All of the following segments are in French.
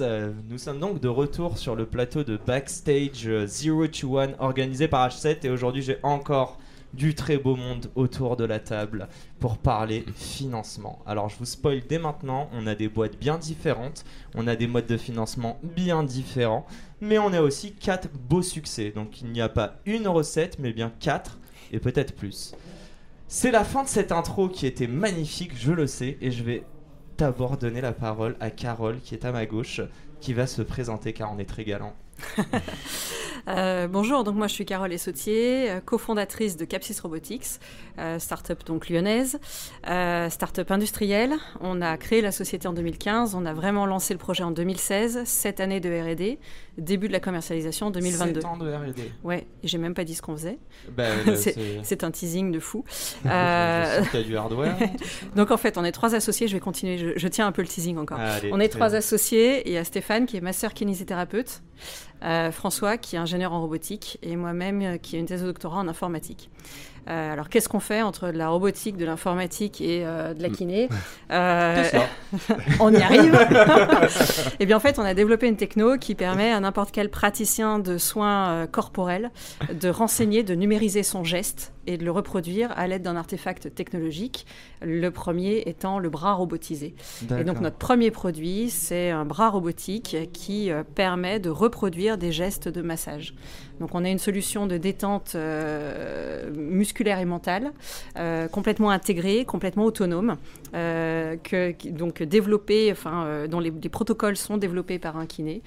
Euh, nous sommes donc de retour sur le plateau de Backstage euh, Zero to One organisé par H7 et aujourd'hui j'ai encore du très beau monde autour de la table pour parler financement. Alors je vous spoil dès maintenant, on a des boîtes bien différentes, on a des modes de financement bien différents, mais on a aussi quatre beaux succès. Donc il n'y a pas une recette, mais bien quatre et peut-être plus. C'est la fin de cette intro qui était magnifique, je le sais, et je vais d'abord donner la parole à Carole qui est à ma gauche, qui va se présenter car on est très galant. Euh, bonjour, donc moi je suis Carole Essautier, euh, cofondatrice de Capsis Robotics, euh, start-up donc lyonnaise, euh, start-up industrielle. On a créé la société en 2015, on a vraiment lancé le projet en 2016, cette année de R&D, début de la commercialisation en 2022. 7 ans de R&D. Ouais, et j'ai même pas dit ce qu'on faisait. Ben, C'est- c'est... Un teasing de fou. Euh, du hardware. donc en fait, on est trois associés. Je vais continuer. Je, je tiens un peu le teasing encore. Allez, On est trois bien. associés. Il y a Stéphane qui est masseur kinésithérapeute, François qui est ingénieur en robotique et moi-même euh, qui ai une thèse de doctorat en informatique. Euh, alors qu'est-ce qu'on fait entre de la robotique, de l'informatique et euh, de la kiné? Euh, C'est ça. On y arrive. Et bien en fait, on a développé une techno qui permet à n'importe quel praticien de soins euh, corporels de renseigner, de numériser son geste et de le reproduire à l'aide d'un artefact technologique. Le premier étant le bras robotisé. Et donc notre premier produit, c'est un bras robotique qui euh, permet de reproduire des gestes de massage. Donc on a une solution de détente euh, musculaire et mentale, euh, complètement intégrée, complètement autonome, euh, donc développée, dont les, les protocoles sont développés par un kiné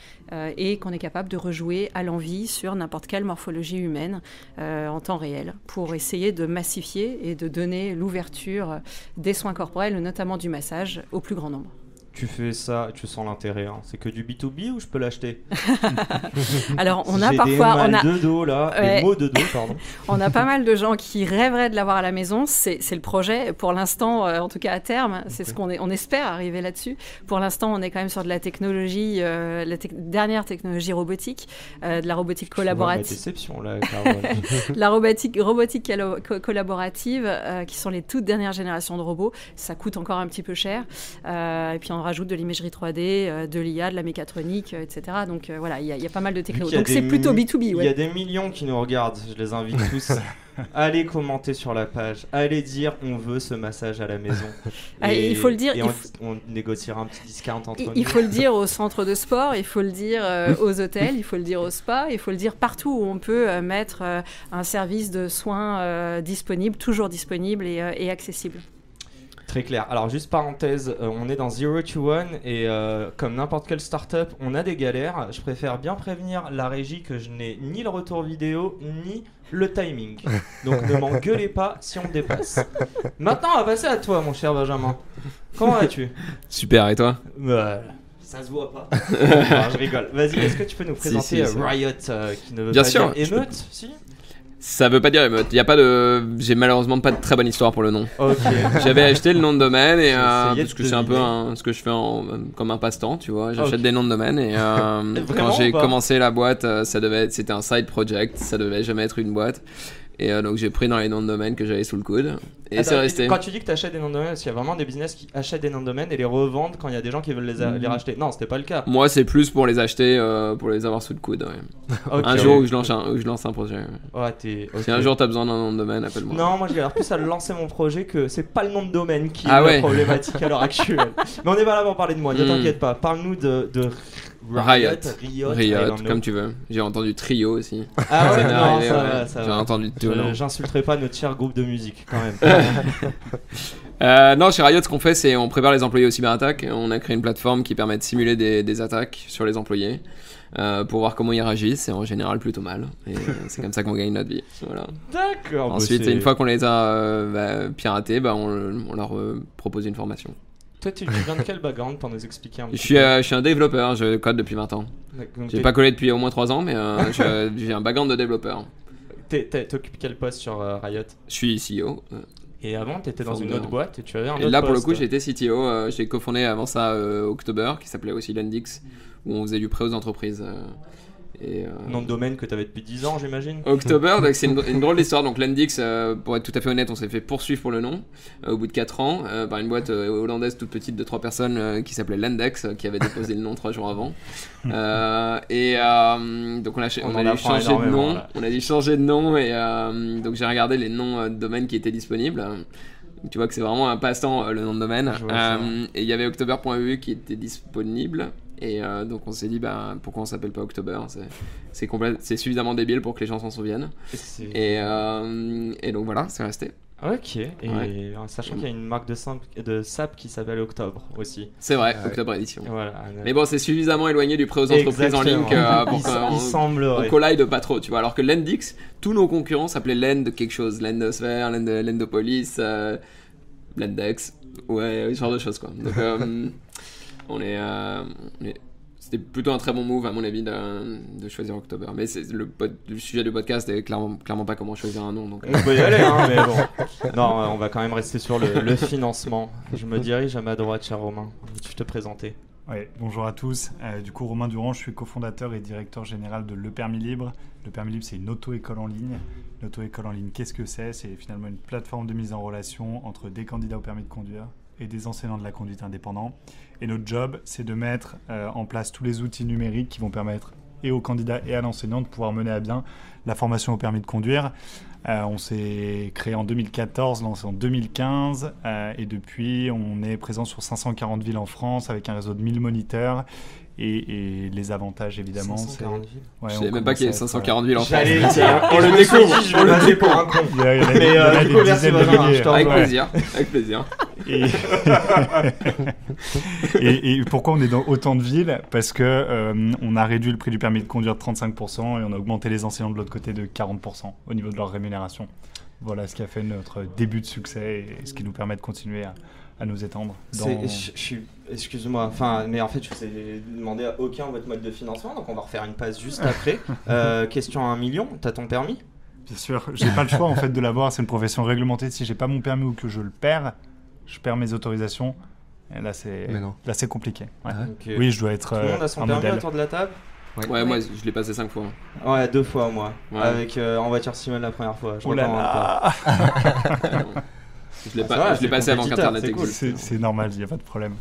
et qu'on est capable de rejouer à l'envie sur n'importe quelle morphologie humaine en temps réel pour essayer de massifier et de donner l'ouverture des soins corporels, notamment du massage, au plus grand nombre. Tu fais ça, tu sens l'intérêt. hein. C'est que du B2B ou je peux l'acheter Alors on a parfois, des on a, de dos là, Ouais. des mots de dos, pardon. on a pas mal de gens qui rêveraient de l'avoir à la maison. C'est le projet. Pour l'instant, euh, en tout cas à terme, c'est ce qu'on on espère arriver là-dessus. Pour l'instant, on est quand même sur de la technologie, euh, la dernière technologie robotique, euh, de la robotique Je collaborative. déception là, la robotique, robotique callo- co- collaborative, qui sont les toutes dernières générations de robots. Ça coûte encore un petit peu cher. Et puis on rajoute de l'imagerie 3D, euh, de l'IA, de la mécatronique, euh, etc. Donc euh, voilà, il y, a- il y a pas mal de Vu techno. qu'il y a Donc c'est plutôt mi- B2B. Il y a des millions qui nous regardent, je les invite tous. Allez commenter sur la page, allez dire on veut ce massage à la maison. Ah, il faut le dire, Et on, faut- on négociera un petit discount entre Il, nous. il faut le dire au centre de sport, il faut le dire euh, aux hôtels, il faut le dire au spa, il faut le dire partout où on peut euh, mettre euh, un service de soins euh, disponible, toujours disponible et, euh, et accessible. Très clair. Alors juste parenthèse, euh, on est dans Zero to One et euh, comme n'importe quelle startup, on a des galères. Je préfère bien prévenir la régie que je n'ai ni le retour vidéo ni le timing. Donc ne m'engueulez pas si on dépasse. Maintenant, on va passer à toi, mon cher Benjamin. Comment vas-tu? Super, et toi? Bah, Ça se voit pas. Non, je rigole. Vas-y, est-ce que tu peux nous présenter si, euh. Riot euh, qui ne veut Bien pas sûr, dire je peux- émeute Si? Ça veut pas dire émeute. Y a pas de. J'ai malheureusement pas de très bonne histoire pour le nom. Ok. J'avais acheté le nom de domaine et euh, parce que c'est un peu un- ce que je fais en- comme un passe-temps, tu vois. J'achète des noms de domaine et euh, quand j'ai commencé la boîte, euh, ça devait être, c'était un side project, ça devait jamais être une boîte. Et euh, donc j'ai pris dans les noms de domaine que j'avais sous le coude et c'est resté. Quand tu dis que tu achètes des noms de domaine, est-ce qu'il y a vraiment des business qui achètent des noms de domaine et les revendent quand il y a des gens qui veulent les, a- les racheter? Non, c'était pas le cas. Moi, c'est plus pour les acheter, euh, pour les avoir sous le coude. ouais. Ok. Un jour où je lance un, où je lance un projet. Ouais, t'es- ok. Si un jour t'as besoin d'un nom de domaine, appelle-moi. Non, moi je galère plus à lancer mon projet que c'est pas le nom de domaine qui Ah est ouais. la problématique à l'heure actuelle. Mais on est pas là pour parler de moi, ne Hmm. t'inquiète pas. Parle-nous de, de Riot. Riot, comme tu veux. J'ai entendu trio aussi. Ah ouais, non, arrivé, ça ouais. va, ça J'ai va. entendu tout. Je- non. J'insulterai pas notre cher groupe de musique quand même. Euh, non, chez Riot, ce qu'on fait, c'est on prépare les employés aux cyberattaques. On a créé une plateforme qui permet de simuler des, des attaques sur les employés euh, pour voir comment ils réagissent. Et en général, plutôt mal. Et euh, c'est comme ça qu'on gagne notre vie. Voilà. D'accord. bah, Ensuite, c'est- une fois qu'on les a euh, bah, piratés, bah, on, on leur euh, propose une formation. Toi, tu, viens de quel background pour nous expliquer un Je petit suis, peu euh, je suis un développeur, je code depuis 20 ans. Donc, J'ai pas collé depuis au moins 3 ans, mais euh, je- j'ai un background de développeur. t'es- t'es- T'occupes quel poste sur euh, Riot? Je suis CEO. euh, Et avant, t'étais dans une Founder. autre boîte et tu avais un Et autre là, pour le poste. coup, j'ai été CTO. euh, j'ai cofondé avant ça euh, October, qui s'appelait aussi Lendix, où on faisait du prêt aux entreprises. euh, et, euh, Nom de domaine que t'avais depuis 10 ans, j'imagine October, donc c'est une, une drôle d'histoire. Donc Lendix, euh, pour être tout à fait honnête, on s'est fait poursuivre pour le nom euh, au bout de 4 ans euh, par une boîte euh, hollandaise toute petite de 3 personnes euh, qui s'appelait Lendex, euh, qui avait déposé le nom 3 jours avant. Euh, et euh, donc on a, ch- On on en a dû changer de nom. là. On a dû changer de nom et euh, donc j'ai regardé les noms euh, de domaine qui étaient disponibles. Tu vois que c'est vraiment un passe-temps euh, le nom de domaine. Euh, et il y avait october.eu qui était disponible. Et euh, donc on s'est dit bah, pourquoi on s'appelle pas October C'est- c'est suffisamment débile pour que les gens s'en souviennent. Et, euh, et donc voilà, c'est resté. Ok, et Ouais. en sachant qu'il y a une marque de, de sap qui s'appelle Octobre aussi. C'est vrai, Ouais. Octobre Edition. Voilà. Mais bon, c'est suffisamment éloigné du prêt aux entreprises en ligne euh, pour qu'on collide pas trop, tu vois. Alors que Lendix, tous nos concurrents s'appelaient Lend quelque chose, Lendosphère, Lend, Lendopolis, euh, Lendex, ouais, ce genre de choses quoi. Donc euh, on est, euh, on est- c'était plutôt un très bon move à mon avis de, de choisir October. Mais c'est le, pod- le sujet du podcast est clairement, clairement pas comment choisir un nom. Donc, On peut y aller, hein, mais bon. Non, euh, on va quand même rester sur le, le financement. Je me dirige à ma droite, cher Romain. Tu te présenter. Ouais, bonjour à tous. Euh, du coup, Romain Durand, je suis cofondateur et directeur général de Le Permis Libre. Le Permis Libre, c'est une auto-école en ligne. Une auto-école en ligne, qu'est-ce que c'est? C'est finalement une plateforme de mise en relation entre des candidats au permis de conduire et des enseignants de la conduite indépendants. Et notre job, c'est de mettre euh, en place tous les outils numériques qui vont permettre et aux candidats et à l'enseignant de pouvoir mener à bien la formation au permis de conduire. Euh, on s'est créé en 2014, lancé en 2015, euh, et depuis, on est présent sur 540 villes en France avec un réseau de 1000 moniteurs. Et, et les avantages, évidemment, c'est. 540 villes. Ouais, je on savais même pas qu'il y être, 540 villes en France. J'allais Mais dire, on le découvre. je vais le passer pour un con. Il y a- il y a- Mais, il y a euh, des dizaines de milliers. Avec Ouais. plaisir, avec plaisir. Et... et, et pourquoi on est dans autant de villes? Parce que euh, on a réduit le prix du permis de conduire de 35% et on a augmenté les enseignants de l'autre côté de 40% au niveau de leur rémunération. Voilà ce qui a fait notre début de succès et ce qui nous permet de continuer à, à nous étendre. dans- C'est- Je, je suis, excuse-moi, enfin, mais en fait, je vous ai demandé à aucun votre mode de financement, donc on va refaire une passe juste après. Euh, question à un million, t'as ton permis? Bien sûr, j'ai pas le choix en fait de l'avoir. C'est une profession réglementée. Si j'ai pas mon permis ou que je le perds, je perds mes autorisations. Et là, c'est là, compliqué. Ouais. Ah euh, Oui, je dois être Tout le euh, monde a son un permis modèle. autour de la table? Ouais, moi je l'ai passé 5 fois. Ouais, deux fois moi. Ouais. Avec euh, en voiture Simone la première fois. Je Oh là là Je l'ai Ah, pas- je passé avant qu'Internet existe. C'est normal, il n'y a pas de problème.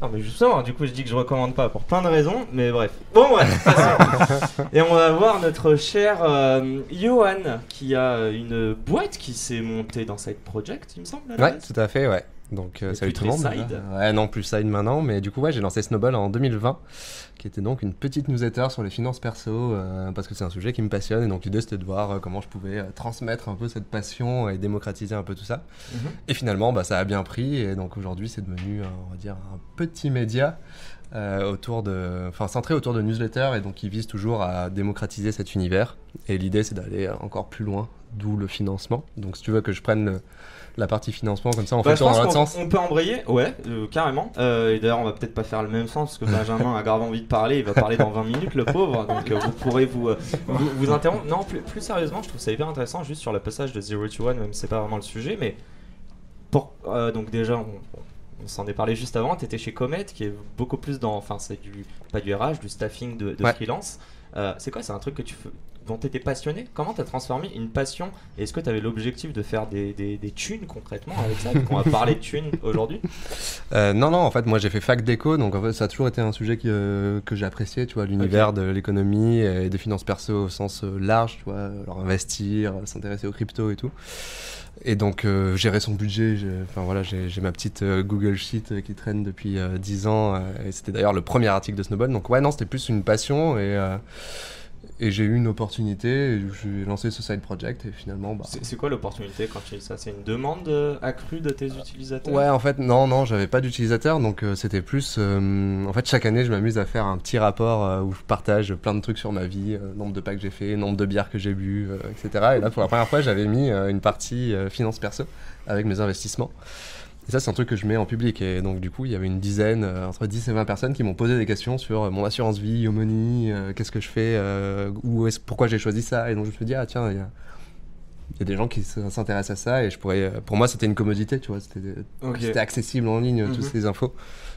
Non mais justement, du coup je dis que je recommande pas pour plein de raisons, mais bref. Bon ouais, passons. Et on va voir notre cher euh, Johan qui a une boîte qui s'est montée dans Side Project, il me semble. à la Ouais, base. tout à fait, ouais. Donc, euh, salut tout le monde. side. Ouais, non, plus side maintenant. Mais du coup, ouais, j'ai lancé Snowball en 2020, qui était donc une petite newsletter sur les finances perso, euh, parce que c'est un sujet qui me passionne. Et donc, l'idée, c'était de voir euh, comment je pouvais euh, transmettre un peu cette passion et démocratiser un peu tout ça. Mhm. Et finalement, bah, ça a bien pris. Et donc, aujourd'hui, c'est devenu, on va dire, un petit média. autour de, enfin centré autour de newsletters et donc qui vise toujours à démocratiser cet univers. Et l'idée c'est d'aller encore plus loin, d'où le financement. Donc si tu veux que je prenne le- la partie financement comme ça, on Bah, fait dans sens. on peut embrayer, ouais, euh, carrément. Euh, et d'ailleurs, on va peut-être pas faire le même sens parce que Benjamin a grave envie de parler. Il va parler dans 20 minutes, le pauvre. Donc euh, vous pourrez vous, vous, vous interrompre. Non, plus, plus sérieusement, je trouve ça hyper intéressant juste sur le passage de Zero to One, même si c'est pas vraiment le sujet. Mais pour, donc déjà, on, on s'en est parlé juste avant. Tu étais chez Comet, qui est beaucoup plus dans, enfin, c'est du pas du RH, du staffing de, de Ouais. freelance. C'est quoi C'est un truc que tu fais dont tu étais passionné Comment tu as transformé une passion Est-ce que tu avais l'objectif de faire des, des, des thunes concrètement avec ça qu'on va parler de thunes aujourd'hui? Euh, non, non, en fait, moi j'ai fait fac d'éco, donc en fait, ça a toujours été un sujet qui, euh, que j'ai apprécié, tu vois, l'univers de l'économie et des finances perso au sens euh, large, tu vois, alors investir, s'intéresser aux crypto et tout. Et donc, euh, gérer son budget, j'ai- enfin voilà, j'ai ma petite Google Sheet qui traîne depuis euh, 10 ans, et c'était d'ailleurs le premier article de Snowball, donc ouais, non, c'était plus une passion et. Et j'ai eu une opportunité, et j'ai lancé ce side project et finalement, bah, C'est quoi l'opportunité quand tu dis ça? C'est une demande euh, accrue de tes utilisateurs? Ouais, en fait, non, non, j'avais pas d'utilisateur, donc euh, c'était plus. euh, en fait, chaque année, je m'amuse à faire un petit rapport euh, où je partage plein de trucs sur ma vie, nombre de pas que j'ai fait, nombre de bières que j'ai bu, etc. Et là, pour la première fois, j'avais mis une partie finance perso avec mes investissements. Et ça, c'est un truc que je mets en public. Et donc, du coup, il y avait une dizaine, euh, entre 10 et 20 personnes qui m'ont posé des questions sur euh, mon assurance vie, Yomoni, euh, qu'est-ce que je fais, euh, où est pourquoi j'ai choisi ça. Et donc, je me suis dit, ah tiens, il y a, il y a des gens qui s'intéressent à ça. Et je pourrais, pour moi, c'était une commodité, tu vois. C'était accessible en ligne, Mhm. toutes ces infos.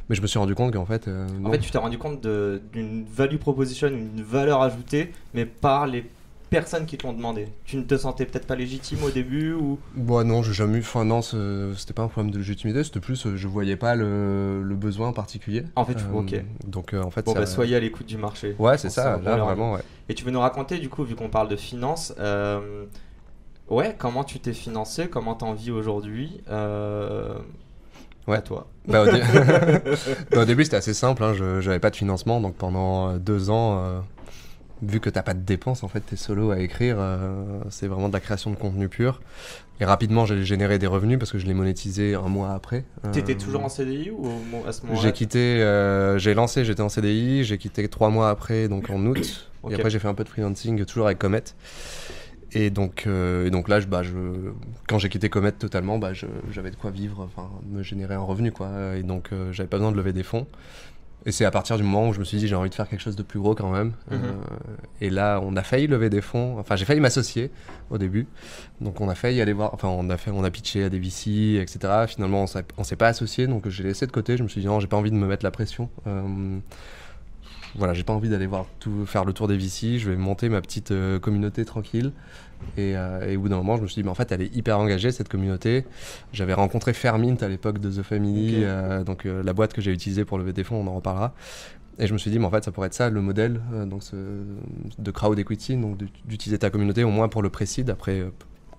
Mais je me suis rendu compte qu'en fait, euh, En fait, tu t'es rendu compte d'une value proposition, une valeur ajoutée, mais par les personnes qui te l'ont demandé. Tu ne te sentais peut-être pas légitime au début ou? Bon, non, j'ai jamais eu. Enfin, non, ce- c'était pas un problème de légitimité, c'était plus, euh, je voyais pas le, le besoin particulier. En fait, tu- Euh, ok. Donc, euh, en fait, Bon, ça- bah, soyez à l'écoute du marché. Ouais, c'est ça, là, vraiment, ouais. Et tu veux nous raconter, du coup, vu qu'on parle de finances, euh, ouais, comment tu t'es financé, comment t'en vis aujourd'hui Ouais. à toi? Bah, au, dé- Bah, au début, c'était assez simple. Hein. Je j'avais pas de financement, donc pendant deux ans, vu que t'as pas de dépenses, en fait, t'es solo à écrire. euh, c'est vraiment de la création de contenu pur. Et rapidement, j'ai généré des revenus parce que je l'ai monétisé un mois après. T'étais Euh, toujours en CDI ou à ce moment-là J'ai quitté, euh, j'ai lancé, j'étais en CDI, j'ai quitté trois mois après, donc en août. Et après, j'ai fait un peu de freelancing, toujours avec Comet. Et donc, et donc là, je, bah, je, quand j'ai quitté Comet totalement, bah, j'avais de quoi vivre, enfin, me générer un revenu, quoi. Et donc, j'avais pas besoin de lever des fonds. Et c'est à partir du moment où je me suis dit, j'ai envie de faire quelque chose de plus gros quand même. Mhm. Euh, et là, on a failli lever des fonds. Enfin, j'ai failli m'associer au début. Donc, on a failli aller voir. Enfin, on a fait, on a pitché à des VC, etc. Finalement, on s'est- on s'est pas associé. Donc, j'ai laissé de côté. Je me suis dit, non, j'ai pas envie de me mettre la pression. Euh, voilà, j'ai pas envie d'aller voir tout, faire le tour des VC. Je vais monter ma petite euh, communauté tranquille. Et, euh, et au bout d'un moment, je me suis dit, mais en fait, elle est hyper engagée, cette communauté. J'avais rencontré Fairmint à l'époque de The Family, euh, donc euh, la boîte que j'ai utilisée pour lever des fonds, on en reparlera. Et je me suis dit, mais en fait, ça pourrait être ça le modèle donc ce- de crowd equity, donc d'ut- d'utiliser ta communauté au moins pour le précide. Après,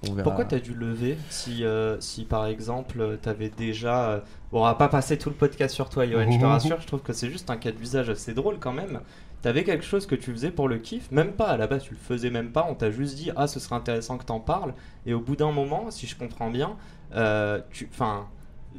on verra. Pourquoi t'as dû lever si, si par exemple t'avais déjà. euh, bon, on va pas passer tout le podcast sur toi, Yoann, je te rassure, je trouve que c'est juste un cas d'usage assez drôle quand même. T'avais quelque chose que tu faisais pour le kiff, même pas à la base, tu le faisais même pas, on t'a juste dit ah ce serait intéressant que t'en parles, et au bout d'un moment, si je comprends bien, euh, tu. Enfin.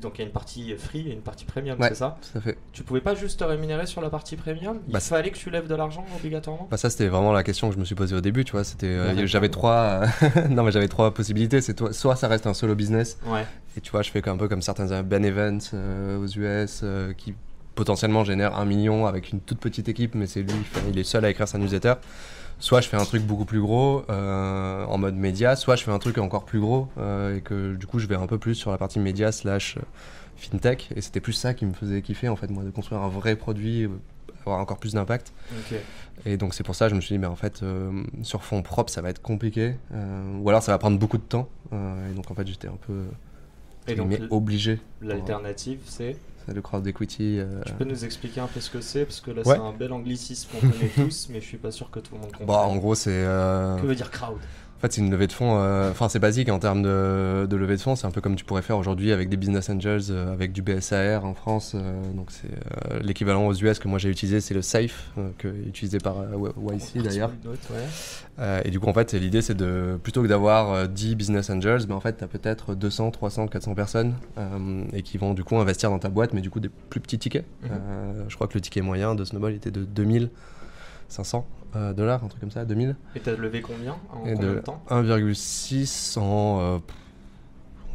Donc il y a une partie free et une partie premium, Ouais. c'est ça? Tout à fait. Tu pouvais pas juste te rémunérer sur la partie premium? Il Bah, fallait que tu lèves de l'argent obligatoirement? Bah ça c'était vraiment la question que je me suis posée au début, tu vois. C'était, euh, j'avais trois, non mais j'avais trois possibilités. C'est toi, soit ça reste un solo business, Ouais. Et tu vois, je fais un peu comme certains euh, Ben Events euh, aux US euh, qui potentiellement génèrent un million avec une toute petite équipe, mais c'est lui, il, est seul à écrire sa newsletter. Soit je fais un truc beaucoup plus gros euh, en mode média, soit je fais un truc encore plus gros euh, et que du coup je vais un peu plus sur la partie média slash euh, fintech. Et c'était plus ça qui me faisait kiffer en fait, moi, de construire un vrai produit, avoir encore plus d'impact. Et donc c'est pour ça que je me suis dit, mais en fait, euh, sur fond propre, ça va être compliqué. ou alors ça va prendre beaucoup de temps. et donc en fait, j'étais un peu Et donc mais obligé. l'alternative c'est C'est le crowd equity. euh, Tu peux nous expliquer un peu ce que c'est Parce que là, Ouais. c'est un bel anglicisme qu'on connaît tous, mais je suis pas sûr que tout le monde comprenne. Bah, en gros, c'est. euh, Que veut dire crowd? Fait, c'est une levée de fonds. euh, Enfin, c'est basique en termes de, de levée de fonds. C'est un peu comme tu pourrais faire aujourd'hui avec des business angels, euh, avec du BSAR en France. euh, donc, c'est l'équivalent aux US que moi j'ai utilisé, c'est le SAFE, que, utilisé par YC d'ailleurs. Ouais. Et du coup, en fait, l'idée, c'est de plutôt que d'avoir euh, 10 business angels, ben, en fait, tu as peut-être 200, 300, 400 personnes et qui vont du coup investir dans ta boîte, mais du coup, des plus petits tickets. Mhm. Euh, je crois que le ticket moyen de Snowball était de 2500 euh, dollars, un truc comme ça, 2000. Et t'as levé combien En Et combien de, de temps? 1,6 en. euh,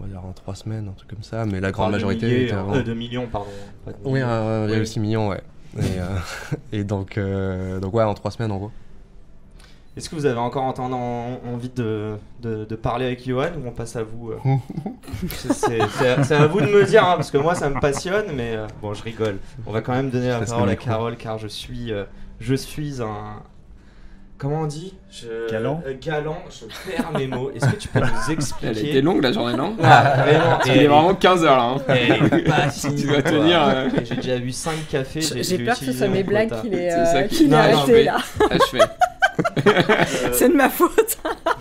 on va dire en 3 semaines, un truc comme ça, mais la grande majorité milliers, était hein. avant. Euh, de millions, pardon. de Oui, millions. 1,6 million, ouais. Et, et donc, donc, ouais, en 3 semaines en gros. Est-ce que vous avez encore entendu- en- envie de, de, de parler avec Johan ou on passe à vous euh C'est- à vous de me dire, hein, parce que moi ça me passionne, mais euh, bon, je rigole. On va quand même donner la parole à. Carole car je suis, euh, je suis un. Comment on dit? Je... Galant euh, Galant, je perds mes mots. Est-ce que tu peux nous expliquer? Elle a été longue la journée, non? Ah, vraiment, qu'il est elle vraiment 15h là. hein. Elle est pas finie, Tu dois tenir, euh. J'ai déjà vu 5 cafés. J'ai peur que ce soit mes blagues quota. qui les, C'est ça euh, non, arrêté mais- là. Achevé. Euh, C'est de ma faute.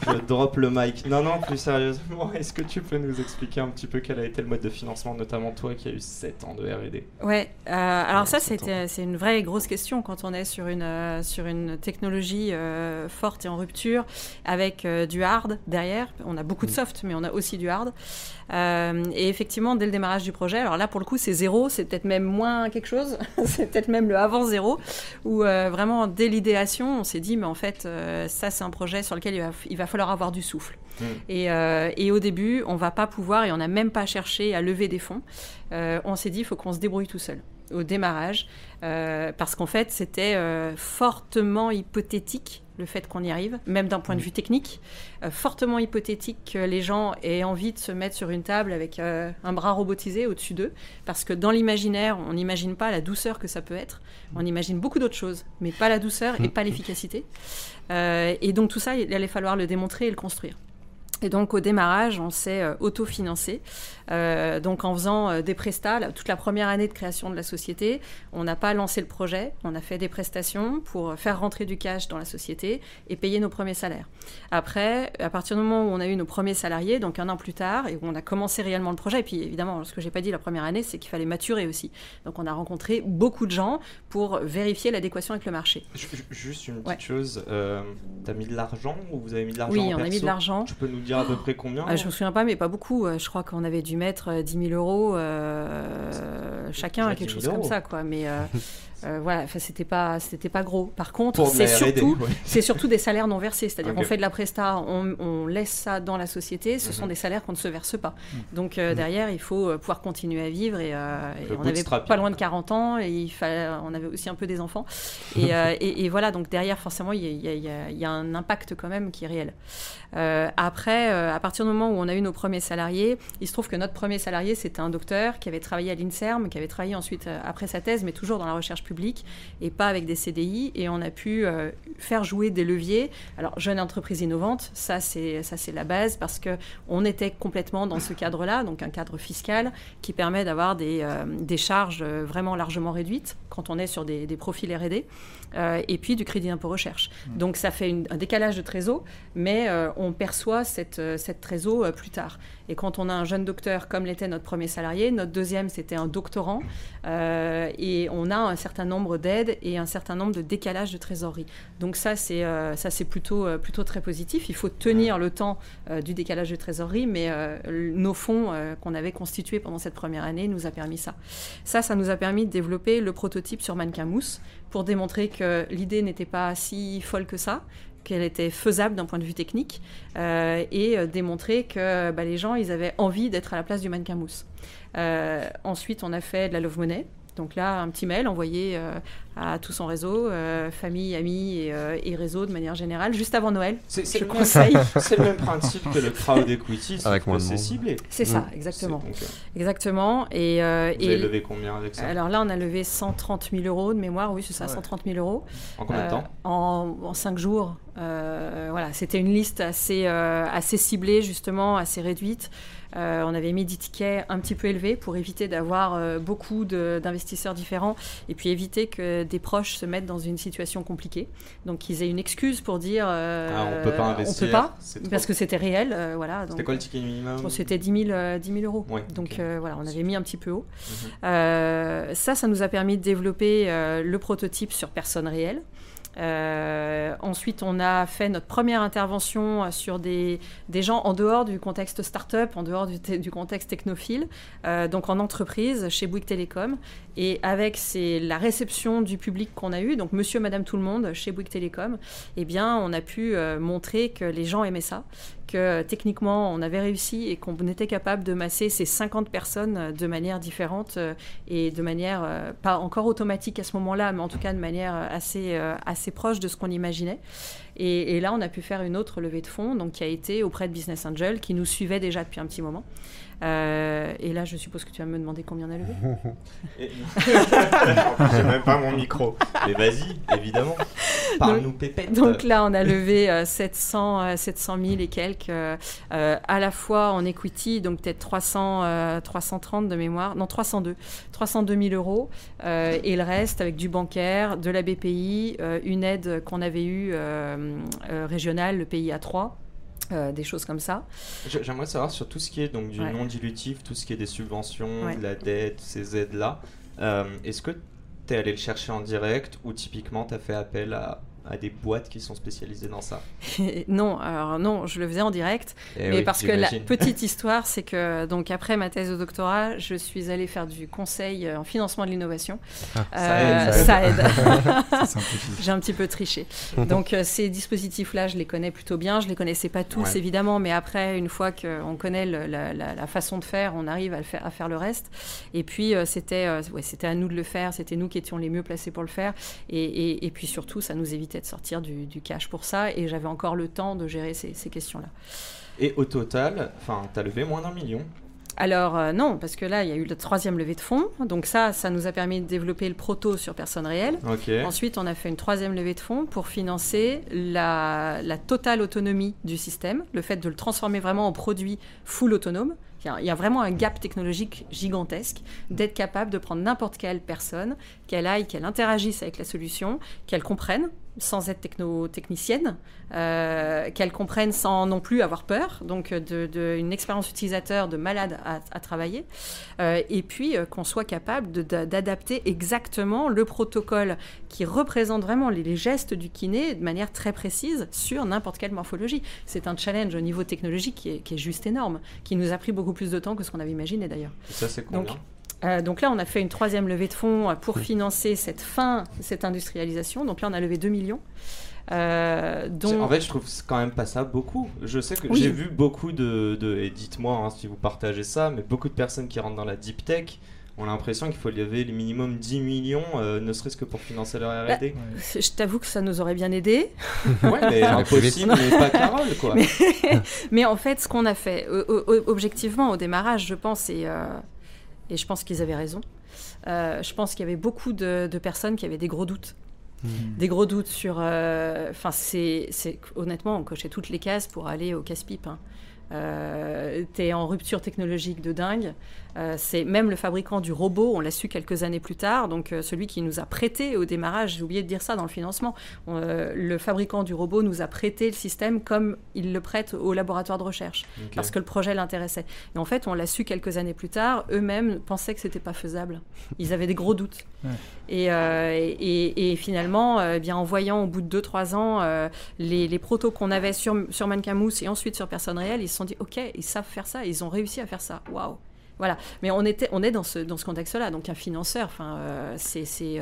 Je drop le mic. Non, non, plus sérieusement, est-ce que tu peux nous expliquer un petit peu quel a été le mode de financement, notamment toi qui as eu 7 ans de RD Ouais, euh, alors ça, Ouais, c'est c'était- c'est une vraie grosse question quand on est sur une, euh, sur une technologie euh, forte et en rupture avec euh, du hard derrière. On a beaucoup de soft, mais on a aussi du hard. Euh, et effectivement, dès le démarrage du projet, alors là, pour le coup, c'est zéro, c'est peut-être même moins quelque chose, c'est peut-être même le avant zéro, où euh, vraiment, dès l'idéation, on s'est dit, mais en fait, euh, ça, c'est un projet sur lequel il va, il va falloir avoir du souffle. Mm. Et, et au début, on va pas pouvoir, et on n'a même pas cherché à lever des fonds. On s'est dit, il faut qu'on se débrouille tout seul au démarrage, parce qu'en fait, c'était fortement hypothétique le fait qu'on y arrive, même d'un point de vue technique, euh, fortement hypothétique que les gens aient envie de se mettre sur une table avec euh, un bras robotisé au-dessus d'eux, parce que dans l'imaginaire, on n'imagine pas la douceur que ça peut être, on imagine beaucoup d'autres choses, mais pas la douceur et pas l'efficacité. Euh, et donc tout ça, il allait falloir le démontrer et le construire. Et donc au démarrage, on s'est euh, autofinancé, euh, donc en faisant euh, des prestats. là, toute la première année de création de la société, on n'a pas lancé le projet, on a fait des prestations pour faire rentrer du cash dans la société et payer nos premiers salaires. Après, à partir du moment où on a eu nos premiers salariés, donc un an plus tard, et où on a commencé réellement le projet, et puis évidemment, ce que j'ai pas dit la première année, c'est qu'il fallait maturer aussi. Donc on a rencontré beaucoup de gens pour vérifier l'adéquation avec le marché. Ju- ju- Juste une petite Ouais. chose, euh, t'as mis de l'argent ou vous avez mis de l'argent Oui, on a mis de l'argent. Tu peux nous dire à peu près combien Ah, je me souviens pas, mais pas beaucoup. Euh, Je crois qu'on avait dû mettre euh, 10 000 euros euh, chacun, quelque 10 000 chose comme ça, quoi. Mais euh, euh, voilà, c'était pas, c'était pas gros. Par contre, c'est surtout, ouais. c'est surtout des salaires non versés. C'est-à-dire qu'on fait de la presta, on, on laisse ça dans la société. Ce sont Mhm. des salaires qu'on ne se verse pas. Donc euh, derrière, il faut euh, pouvoir continuer à vivre. Et, euh, on avait pas loin de 40 ans et il fallait, on avait aussi un peu des enfants. Et, euh, et- et voilà, donc derrière, forcément, y y y il y a un impact quand même qui est réel. Euh, après, euh, à partir du moment où on a eu nos premiers salariés, il se trouve que notre premier salarié, c'était un docteur qui avait travaillé à l'INSERM, qui avait travaillé ensuite euh, après sa thèse, mais toujours dans la recherche publique et pas avec des CDI. Et on a pu faire jouer des leviers. Alors, jeune entreprise innovante, ça c'est ça c'est la base parce que on était complètement dans ce cadre-là, donc un cadre fiscal qui permet d'avoir des, des charges vraiment largement réduites quand on est sur des, des profils R&D euh, et puis du crédit d'impôt recherche. Donc ça fait une- un décalage de trésor, mais euh, on perçoit cette, euh, cette trésor euh, plus tard. Et quand on a un jeune docteur, comme l'était notre premier salarié, notre deuxième c'était un doctorant, et on a un certain nombre d'aides et un certain nombre de décalages de trésorerie. Donc ça c'est ça c'est plutôt plutôt très positif. Il faut tenir le temps du décalage de trésorerie, mais nos fonds qu'on avait constitués pendant cette première année nous a permis ça. Ça, ça nous a permis de développer le prototype sur mannequin mousse pour démontrer que l'idée n'était pas si folle que ça qu'elle était faisable d'un point de vue technique euh, et euh, démontrer que bah, les gens ils avaient envie d'être à la place du mannequin mousse. Euh, ensuite, on a fait de la love money. Donc là, un petit mail envoyé euh, à tout son réseau, euh, famille, amis et, euh, et réseau de manière générale, juste avant Noël. C'est le, même- conseille. c'est le même principe que le crowd equity, Avec c'est ciblé. C'est ça, Mm. exactement. Donc, Exactement. Et, euh, vous et avez levé combien avec ça? Alors là, on a levé 130 000 euros de mémoire, oui, c'est ça, Ouais. 130 000 euros. En combien de Euh, temps en, en cinq jours. Euh, voilà, c'était une liste assez, euh, assez ciblée, justement, assez réduite. Euh, on avait mis des tickets un petit peu élevés pour éviter d'avoir euh, beaucoup d'investisseurs différents et puis éviter que des proches se mettent dans une situation compliquée. Donc qu'ils aient une excuse pour dire euh, Ah, on peut pas on investir. peut pas, parce que c'était réel. euh, voilà, C'était quoi le ticket minimum C'était 10 000, euh, 10 000 euros. Ouais, Donc voilà, on avait mis un petit peu haut. Mhm. Ça, ça nous a permis de développer le prototype sur personnes réelles. Euh, ensuite, on a fait notre première intervention sur des, gens en dehors du contexte start-up, en dehors du, te- du contexte technophile, euh, donc en entreprise, chez Bouygues Télécom. Et avec la réception du public qu'on a eu, donc monsieur, madame, tout le monde, chez Bouygues Télécom, eh bien, on a pu euh, montrer que les gens aimaient ça, que techniquement, on avait réussi et qu'on était capable de masser ces 50 personnes euh, de manière différente euh, et de manière euh, pas encore automatique à ce moment-là, mais en tout cas de manière assez, assez proche de ce qu'on imaginait. Et, et là, on a pu faire une autre levée de fonds, donc qui a été auprès de Business Angel, qui nous suivait déjà depuis un petit moment. Euh, et là, je suppose que tu vas me demander combien on a levé. J'ai même pas mon micro. Mais vas-y, évidemment. Parle-nous pépette. Donc là, on a levé euh, 700, euh, 700 000 et quelques, euh, euh, à la fois en equity, donc peut-être 300, euh, 330 de mémoire, non 302, 302 000 euros, euh, et le reste avec du bancaire, de la BPI, euh, une aide qu'on avait eue euh, euh, régionale, le pays à 3. des choses comme ça. J'aimerais savoir sur tout ce qui est donc du Ouais. non dilutif, tout ce qui est des subventions, Ouais. de la dette, ces aides-là. euh, Est-ce que tu es allé le chercher en direct ou typiquement tu as fait appel à, à des boîtes qui sont spécialisées dans ça non, alors non, je le faisais en direct. Eh mais oui, parce que la petite histoire, c'est que donc après ma thèse de doctorat, je suis allée faire du conseil en financement de l'innovation. ça Euh, aide, ça aide. J'ai un petit peu triché. Donc euh, ces dispositifs-là, je les connais plutôt bien. Je les connaissais pas tous, Ouais. évidemment, mais après, une fois qu'on connaît le- la, la- la façon de faire, on arrive à, le faire, à faire le reste. Et puis euh, c'était euh, ouais, c'était à nous de le faire. C'était nous qui étions les mieux placés pour le faire. Et, et- et puis surtout, ça nous évitait de sortir du, du cash pour ça. Et j'avais encore le temps de gérer ces, ces questions-là. Et au total, enfin, t'as levé moins d'un million. Alors euh, non, parce que là, il y a eu le troisième levée de fonds. Donc ça, ça nous a permis de développer le proto sur personnes réelles. Ok. Ensuite, on a fait une troisième levée de fonds pour financer la, la totale autonomie du système, le fait de le transformer vraiment en produit full autonome. Il y a, il y a vraiment un gap technologique gigantesque d'être capable de prendre n'importe quelle personne, qu'elle aille, qu'elle interagisse avec la solution, qu'elle comprenne sans être techno-technicienne, euh, qu'elle comprenne sans non plus avoir peur, donc de, de- une expérience utilisateur de malade à, à travailler, Euh, et puis euh, qu'on soit capable d'adapter exactement le protocole qui représente vraiment les, les gestes du kiné de manière très précise sur n'importe quelle morphologie. C'est un challenge au niveau technologique qui est, qui est juste énorme, qui nous a pris beaucoup plus de temps que ce qu'on avait imaginé d'ailleurs. Et ça, c'est combien? Donc, Euh, donc là, on a fait une troisième levée de fonds pour financer cette fin, cette industrialisation. Donc là, on a levé 2 millions. Euh, dont... En fait, je trouve quand même pas ça beaucoup. Je sais que Oui. j'ai vu beaucoup de, de- et dites-moi hein, si vous partagez ça, mais beaucoup de personnes qui rentrent dans la deep tech ont l'impression qu'il faut lever le minimum 10 millions, euh, ne serait-ce que pour financer leur Bah, R&D. Je t'avoue que ça nous aurait bien aidé. Ouais, mais impossible, mais pas Carole, quoi. Mais- Mais en fait, ce qu'on a fait, objectivement, au démarrage, je pense, et, euh, et je pense qu'ils avaient raison, euh, je pense qu'il y avait beaucoup de, de personnes qui avaient des gros doutes. Des gros doutes sur. euh, Enfin, c'est, c'est- honnêtement, on cochait toutes les cases pour aller au casse-pipe. Hein. Euh, T'es en rupture technologique de dingue. Euh, c'est même le fabricant du robot, on l'a su quelques années plus tard, donc euh, celui qui nous a prêté au démarrage, j'ai oublié de dire ça dans le financement, on- euh, le fabricant du robot nous a prêté le système comme il le prête au laboratoire de recherche, parce que le projet l'intéressait. Et en fait, on l'a su quelques années plus tard, eux-mêmes pensaient que c'était pas faisable. Ils avaient des gros doutes. Euh, et, et- finalement, euh, eh bien, en voyant au bout de 2-3 ans euh, les, protos qu'on avait sur, sur Mousse et ensuite sur Personne Réelle, ils se sont dit, OK, ils savent faire ça, ils ont réussi à faire ça. Waouh! Voilà, mais on, était, on est dans ce, dans ce contexte-là, donc un financeur, c'est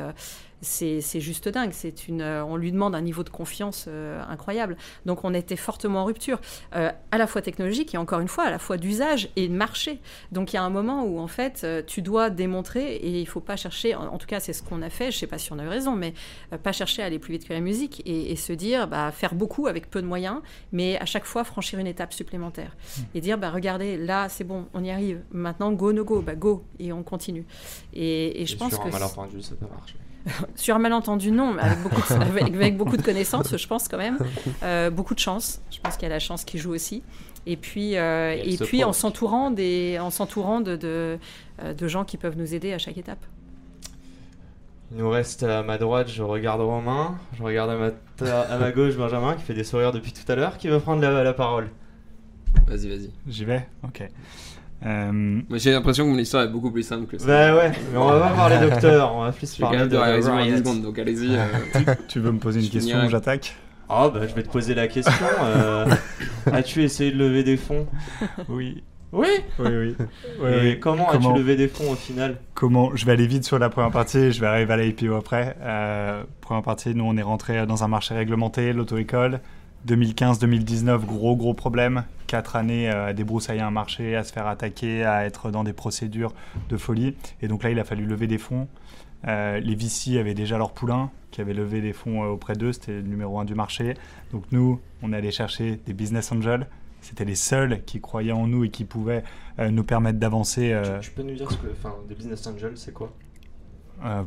c'est, juste dingue. C'est une, euh, on lui demande un niveau de confiance euh, incroyable. Donc on était fortement en rupture, euh, à la fois technologique et encore une fois à la fois d'usage et de marché. Donc il y a un moment où en fait tu dois démontrer et il faut pas chercher. En, en tout cas c'est ce qu'on a fait. Je sais pas si on a eu raison, mais euh, pas chercher à aller plus vite que la musique et, et se dire bah, faire beaucoup avec peu de moyens, mais à chaque fois franchir une étape supplémentaire et dire bah regardez là c'est bon on y arrive. Maintenant go no go bah go et on continue. Et, et je pense que un malentendu, ça peut marcher. sur un malentendu, non, mais avec beaucoup de, avec, avec beaucoup de connaissances, je pense quand même. Euh, beaucoup de chance. Je pense qu'il y a la chance qui joue aussi. Et puis, euh, Et puis en s'entourant des, en s'entourant de, de, euh, de gens qui peuvent nous aider à chaque étape. Il nous reste à ma droite, je regarde Romain, je regarde à ma, ta- à ma gauche Benjamin qui fait des sourires depuis tout à l'heure, qui veut prendre la, la parole. Vas-y, vas-y. J'y vais? Ok. Euh, J'ai l'impression que mon histoire est beaucoup plus simple que ça. Bah ouais, mais on va pas parler docteur, on va plus parler de, résumer en Riot. 10 secondes, donc allez-y. euh, tu veux me poser une Je question. J'attaque Oh bah je vais te poser la question. euh, As-tu essayé de lever des fonds? Oui. Oui? Oui, oui. Oui, Et oui. comment, Comment as-tu levé des fonds au final? Comment Je vais aller vite sur la première partie, je vais arriver à l'IPO après. Euh, première partie, nous on est rentré dans un marché réglementé, l'auto-école. 2015-2019, gros gros problème. Quatre années euh, à débroussailler un marché, à se faire attaquer, à être dans des procédures de folie. Et donc là, il a fallu lever des fonds. Euh, les VC avaient déjà leur poulain, qui avait levé des fonds euh, auprès d'eux, c'était le numéro un du marché. Donc nous, on est allé chercher des business angels. C'était les seuls qui croyaient en nous et qui pouvaient euh, nous permettre d'avancer. euh, tu, tu peux nous dire ce que. Enfin, des business angels, c'est quoi? euh,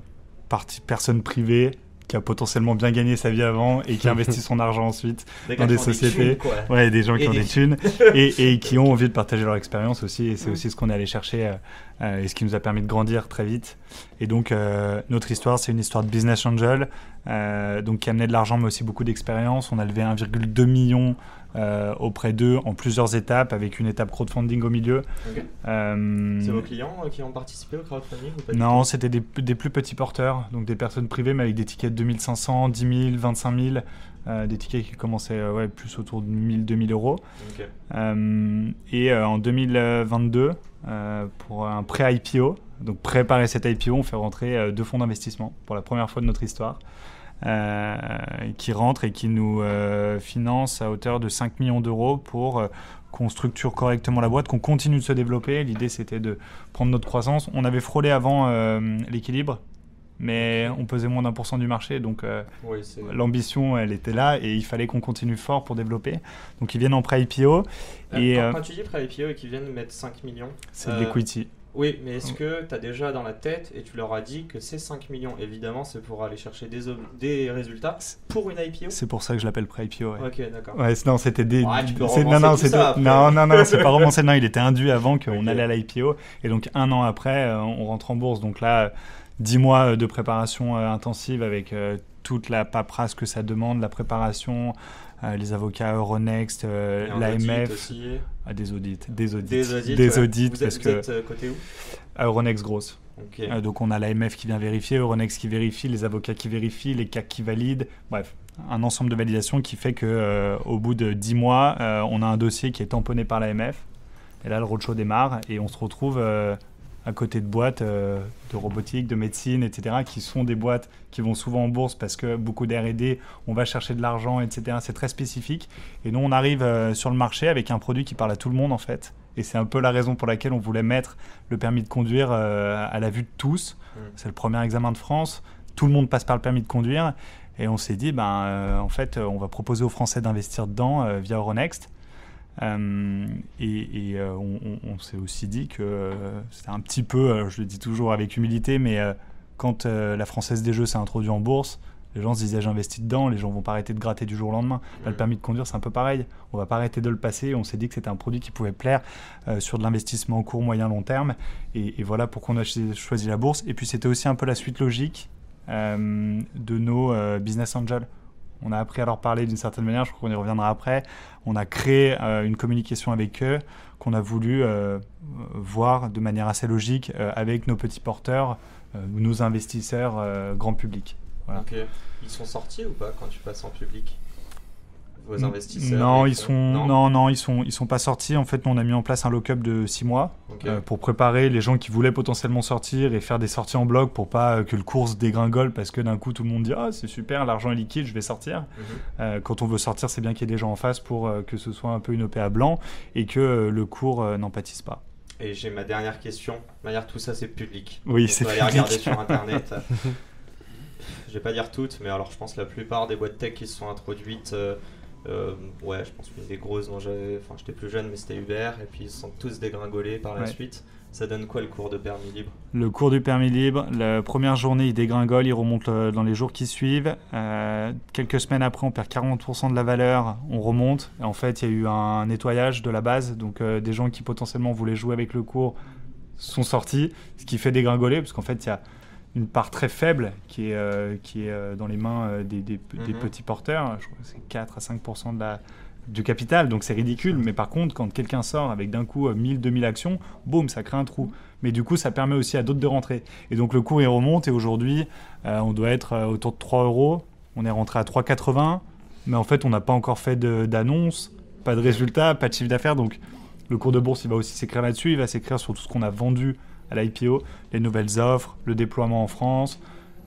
partie personne privée qui a potentiellement bien gagné sa vie avant et qui investit son argent ensuite. Des Dans des sociétés. thunes, quoi. Ouais, des gens qui Et ont des- des thunes et, et qui ont envie de partager leur expérience aussi. Et c'est aussi ce qu'on est allé chercher euh, euh, et ce qui nous a permis de grandir très vite. Et donc, euh, notre histoire, c'est une histoire de business angel, euh, donc qui amenait de l'argent, mais aussi beaucoup d'expérience. On a levé 1,2 million euh, auprès d'eux en plusieurs étapes, avec une étape crowdfunding au milieu. Euh, C'est vos clients euh, qui ont participé au crowdfunding ou pas du non, c'était des, des plus petits porteurs, donc des personnes privées, mais avec des tickets de 2500, 10 000, 25 000, euh, des tickets qui commençaient ouais, plus autour de 1000, 2000 euros. Et en 2022, euh, pour un pré-IPO, donc préparer cet IPO, on fait rentrer deux fonds d'investissement pour la première fois de notre histoire, euh, qui rentrent et qui nous euh, financent à hauteur de 5 millions d'euros pour euh, qu'on structure correctement la boîte, qu'on continue de se développer. L'idée, c'était de prendre notre croissance. On avait frôlé avant euh, l'équilibre, mais on pesait moins d'un pour cent du marché, donc euh, Oui, l'ambition, elle était là et il fallait qu'on continue fort pour développer. Donc, ils viennent en pré-IPO Euh, et quand, euh, quand tu dis pré-IPO et qu'ils viennent mettre 5 millions, c'est de l'equity. Oui, mais est-ce que tu as déjà dans la tête et tu leur as dit que ces 5 millions, évidemment, c'est pour aller chercher des, des résultats pour une IPO C'est pour ça que je l'appelle pré-IPO. Ouais. Ok, d'accord. Ouais, c'est- non, c'était des. Ouais, tu peux c'est- non, non, non, non, non, c'est pas romancé. Non, il était induit avant qu'on allait à l'IPO. Et donc, un an après, euh, on rentre en bourse. Donc là, euh, 10 mois de préparation euh, intensive avec euh, toute la paperasse que ça demande, la préparation, euh, les avocats Euronext, euh, audit l'AMF, aussi. ah, des audits, des audits, Des audits. des audits, Vous êtes, parce vous que êtes, euh, côté où Euronext grosse. Euh, donc on a l'AMF qui vient vérifier, Euronext qui vérifie, les avocats qui vérifient, les CAC qui valident, bref, un ensemble de validations qui fait que euh, au bout de 10 mois, euh, on a un dossier qui est tamponné par l'AMF. Et là, le roadshow démarre et on se retrouve euh, à côté de boîtes euh, de robotique, de médecine, etc., qui sont des boîtes qui vont souvent en bourse parce que beaucoup d'R&D, on va chercher de l'argent, etc. C'est très spécifique. Et nous, on arrive euh, sur le marché avec un produit qui parle à tout le monde, en fait. Et c'est un peu la raison pour laquelle on voulait mettre le permis de conduire euh, à la vue de tous. Mm. C'est le premier examen de France. Tout le monde passe par le permis de conduire. Et on s'est dit, ben, en fait, on va proposer aux Français d'investir dedans via Euronext. Euh, et euh, on, s'est aussi dit que euh, c'était un petit peu, je le dis toujours avec humilité, mais quand la Française des Jeux s'est introduite en bourse, les gens se disaient j'investis dedans, les gens vont pas arrêter de gratter du jour au lendemain. Le permis de conduire, c'est un peu pareil. On va pas arrêter de le passer. On s'est dit que c'était un produit qui pouvait plaire sur de l'investissement court, moyen, long terme. Et, et voilà pourquoi on a ch- choisi la bourse. Et puis c'était aussi un peu la suite logique de nos business angels. On a appris à leur parler d'une certaine manière, je crois qu'on y reviendra après. On a créé euh, une communication avec eux qu'on a voulu euh, voir de manière assez logique euh, avec nos petits porteurs, ou nos investisseurs grand public. Ils sont sortis ou pas quand tu passes en public? Vos investisseurs Non, ils sont non non ils sont ils sont pas sortis. En fait, nous, on a mis en place un lock-up de 6 mois euh, pour préparer les gens qui voulaient potentiellement sortir et faire des sorties en bloc pour pas euh, que le cours se dégringole parce que d'un coup tout le monde dit ah c'est super l'argent est liquide je vais sortir. Mhm. Euh, quand on veut sortir, c'est bien qu'il y ait des gens en face pour euh, que ce soit un peu une OPA blanc et que le cours n'en pâtisse pas. Et j'ai ma dernière question. D'ailleurs, tout ça, c'est public. Oui, c'est peut aller public. regarder sur internet. je vais pas dire toutes, mais alors je pense que la plupart des boîtes tech qui se sont introduites, euh, euh, ouais, je pense qu'une des grosses dont j'avais, enfin j'étais plus jeune, mais c'était Uber, et puis ils se sont tous dégringolés par la Ouais. suite. Ça donne quoi le cours de permis libre? Le cours du permis libre, la première journée, il dégringole, il remonte euh, dans les jours qui suivent. Euh, quelques semaines après, on perd 40% de la valeur, on remonte. Et en fait, il y a eu un nettoyage de la base. Donc, euh, des gens qui potentiellement voulaient jouer avec le cours sont sortis, ce qui fait dégringoler, parce qu'en fait, il y a une part très faible qui est, euh, qui est euh, dans les mains euh, des, des- des Mhm. petits porteurs. Je crois que c'est 4 à 5% de la, du capital, donc c'est ridicule. Mais par contre, quand quelqu'un sort avec d'un coup euh, 1000, 2000 actions, boum, ça crée un trou. Mais du coup, ça permet aussi à d'autres de rentrer. Et donc le cours, il remonte, et aujourd'hui, on doit être autour de 3 euros. On est rentré à 3,80, mais en fait, on n'a pas encore fait d'annonce, pas de résultat, pas de chiffre d'affaires. Donc le cours de bourse, il va aussi s'écrire là-dessus. Il va s'écrire sur tout ce qu'on a vendu à l'IPO, les nouvelles offres, le déploiement en France,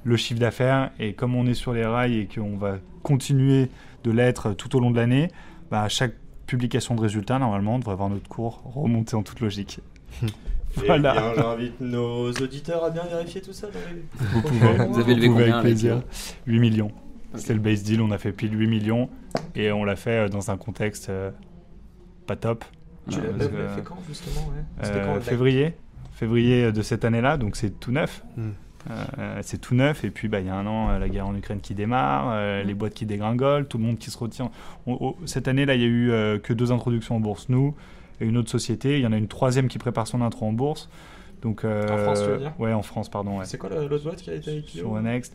le chiffre d'affaires. Et comme on est sur les rails et qu'on va continuer de l'être tout au long de l'année, bah, à chaque publication de résultats, normalement, on devrait voir notre cours remonter en toute logique. Voilà. Eh bien, j'invite nos auditeurs à bien vérifier tout ça dans les. Vous pouvez, Vous avez levé pouvez combien, avec plaisir. Guillaume 8 millions. C'était le base deal, on a fait pile 8 millions et on l'a fait euh, dans un contexte euh, pas top. Tu Euh, l'as fait quand justement ouais? C'était euh, quand février, février de cette année-là, donc c'est tout neuf. Hmm. Euh, c'est tout neuf et puis bah, il y a un an euh, la guerre en Ukraine qui démarre, euh, les boîtes qui dégringolent, tout le monde qui se retient. On- on- cette année là il y a eu euh, que deux introductions en bourse, nous et une autre société. Il y en a une troisième qui prépare son intro en bourse. Donc, euh, En France, tu veux dire Ouais en France pardon. ouais C'est quoi la- l'autre boîte qui a été sur Next.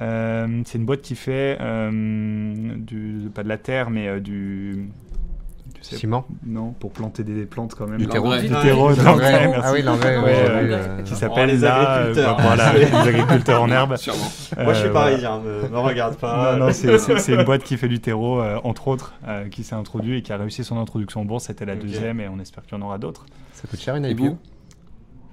Euh, c'est une boîte qui fait euh, du, pas de la terre, mais euh, du, Ciment Non, pour planter des plantes quand même. Du terreau. Du terreau, Ah, l'engrais, L'engrais. merci. Ah oui, l'engrais, Ouais, euh, euh, qui Oh, s'appelle les là, euh, agriculteurs. bah, voilà, les agriculteurs en herbe. Sûrement. Moi, je suis Euh, parisien, me, me regarde pas. Non, non, c'est- une boîte qui fait du terreau, euh, entre autres, euh, qui s'est introduit et qui a réussi son introduction en bourse. C'était la deuxième et on espère qu'il y en aura d'autres. Ça coûte cher une Et IPO vous?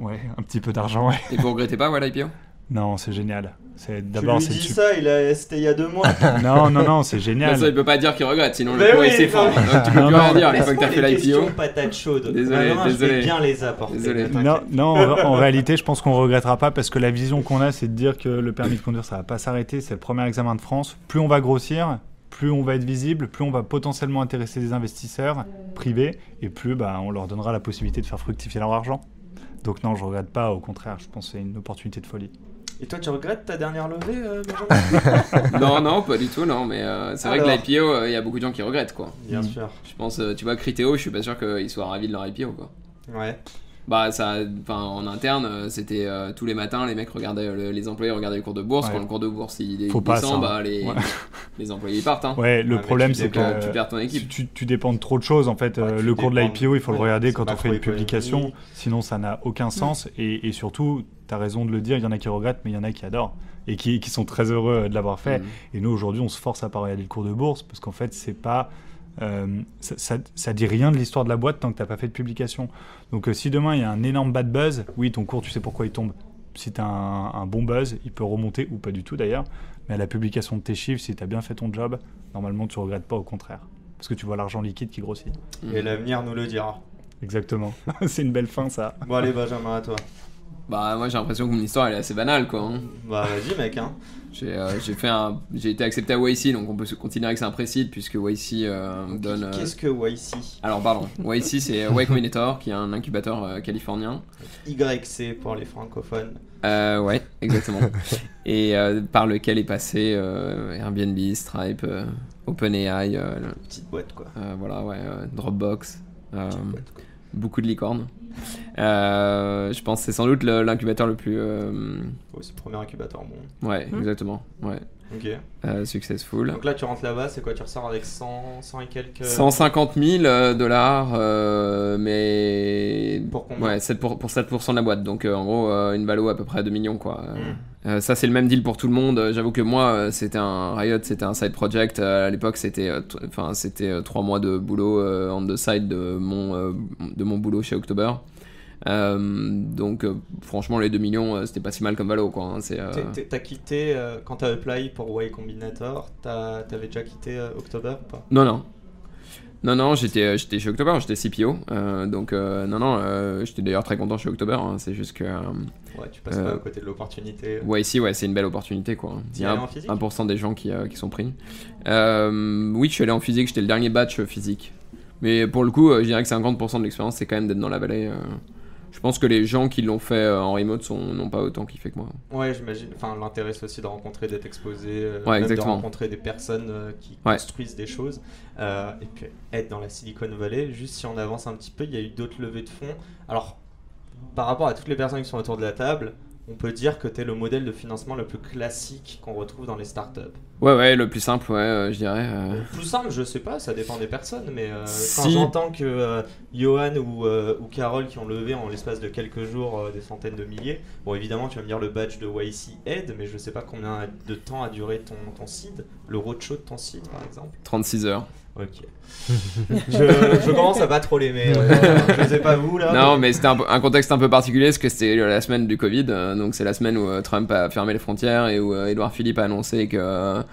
Ouais, un petit peu d'argent, ouais. Et vous regrettez pas, ouais, l'IPO Non, c'est génial. C'est Tu d'abord lui c'est dis super- ça, il a, c'était il y a deux mois. Non, non, non, c'est génial. ça, il peut pas dire qu'il regrette, sinon Mais le cours oui, non. Donc tu peux Non, plus non, rien dire une fois que t'as fait les l'IPO. questions patates chaudes. Désolé, Vraiment, Je désolé. vais bien les apporter. Désolé. Non, non en, en réalité, je pense qu'on regrettera pas parce que la vision qu'on a, c'est de dire que le permis de conduire, ça va pas s'arrêter. C'est le premier examen de France. Plus on va grossir, plus on va être visible, plus on va potentiellement intéresser des investisseurs privés et plus bah, on leur donnera la possibilité de faire fructifier leur argent. Donc non, je regrette pas. Au contraire, je pense que c'est une opportunité de folie. Et toi, tu regrettes ta dernière levée, euh, Benjamin Non, non, pas du tout, non, mais euh, c'est vrai que l'IPO, euh, il y a beaucoup de gens qui regrettent, quoi. Bien Mm. sûr. Je pense, euh, tu vois, Criteo, je suis pas sûr qu'ils soient ravis de leur IPO, quoi. Ouais. Bah, ça, enfin, en interne, euh, c'était euh, tous les matins, les mecs regardaient, le- les employés regardaient le cours de bourse. Ouais. Quand le cours de bourse il, il Faut pas descend, ça. bah, les, Ouais. les employés ils partent. Hein. Ouais, le Ah, problème, c'est que tu perds ton équipe. tu, tu dépends de trop de choses en fait. Ouais, Euh, le cours de l'IPO, il faut le regarder quand on fait une publication, sinon ça n'a aucun sens. Et, et surtout, tu as raison de le dire, il y en a qui regrettent, mais il y en a qui adorent et qui, qui sont très heureux de l'avoir fait. Mhm. Et nous, aujourd'hui, on se force à pas regarder le cours de bourse parce qu'en fait, c'est pas. Euh, ça, ça, ça dit rien de l'histoire de la boîte tant que t'as pas fait de publication. Donc, euh, si demain il y a un énorme bad buzz, oui, ton cours, tu sais pourquoi il tombe. Si tu as un, un bon buzz, il peut remonter ou pas du tout d'ailleurs. Mais à la publication de tes chiffres, si tu as bien fait ton job, normalement, tu regrettes pas, au contraire. Parce que tu vois l'argent liquide qui grossit. Et l'avenir nous le dira. Exactement. c'est une belle fin, ça. Bon, allez, Benjamin, à toi. Bah, moi j'ai l'impression que mon histoire elle est assez banale, quoi. hein. Bah, vas-y, mec. Hein. J'ai euh, j'ai fait un, j'ai été accepté à YC, donc on peut se considérer que c'est un précide puisque YC euh, donne. euh, Qu'est-ce que YC Alors pardon, YC c'est Y Combinator qui est un incubateur euh, californien. YC pour les francophones. Euh, ouais, exactement. et euh, par lequel est passé euh, Airbnb, Stripe, euh, OpenAI, euh, le- Petite boîte, quoi. euh, voilà, ouais, euh, Dropbox, euh, Petite boîte, quoi. beaucoup de licornes. Euh, je pense que c'est sans doute l'incubateur le plus. euh, Ouais, c'est le premier incubateur au monde. ouais, Hmm. exactement. Ouais, Ok. euh, successful. Donc là, tu rentres là-bas, c'est quoi Tu ressors avec 100, 100 et quelques. 150 000 euh, dollars, euh, mais. Pour combien Ouais, 7 pour, pour 7% de la boîte. Donc euh, en gros, une valo à peu près à 2 millions quoi. Euh, Mm. euh, ça, c'est le même deal pour tout le monde. J'avoue que moi, c'était un Riot, c'était un side project. À l'époque, c'était enfin c'était 3 mois de boulot on the side de mon, de mon boulot chez October. Euh, donc euh, franchement, les 2 millions, euh, c'était pas si mal comme valo quoi. hein. C'est. T'as quitté, quand t'as apply pour Y Combinator, t'as- t'avais déjà quitté October ou pas? Non, non. Non, non, j'étais, j'étais chez October, j'étais CPO. euh, donc, euh, non, non, euh, j'étais d'ailleurs très content chez October. hein, c'est juste que. Ouais, tu passes pas à côté de l'opportunité. ouais, ici, ouais, c'est une belle opportunité, quoi. Il y a allais un- en physique? 1% des gens qui, qui sont pris. Oui, je suis allé en physique, j'étais le dernier batch physique. Mais pour le coup, je dirais que 50% de l'expérience, c'est quand même d'être dans la vallée. Je pense que les gens qui l'ont fait euh, en remote sont, n'ont pas autant kiffé que moi. Ouais, j'imagine. Enfin, l'intérêt, c'est aussi de rencontrer, d'être exposé, euh, Ouais, même de rencontrer des personnes euh, qui Ouais. construisent des choses. Euh, et puis, être dans la Silicon Valley. Juste si on avance un petit peu, il y a eu d'autres levées de fonds. Alors, par rapport à toutes les personnes qui sont autour de la table, on peut dire que tu es le modèle de financement le plus classique qu'on retrouve dans les startups. Ouais, ouais, le plus simple, ouais, euh, je dirais. euh. Le Plus simple, je sais pas, ça dépend des personnes, mais euh, quand Si. j'entends que euh, Johan ou, euh, ou Carole qui ont levé en l'espace de quelques jours des centaines de milliers, bon évidemment tu vas me dire le badge de YC aide, mais je sais pas combien de temps a duré ton, ton seed, le roadshow de ton seed par exemple. 36 heures. Ok. je, je commence à pas trop l'aimer, euh, je sais pas vous là. Non, mais c'était un, contexte un peu particulier parce que c'était la semaine du Covid. euh, donc, c'est la semaine où euh, Trump a fermé les frontières et où euh, Edouard Philippe a annoncé que euh,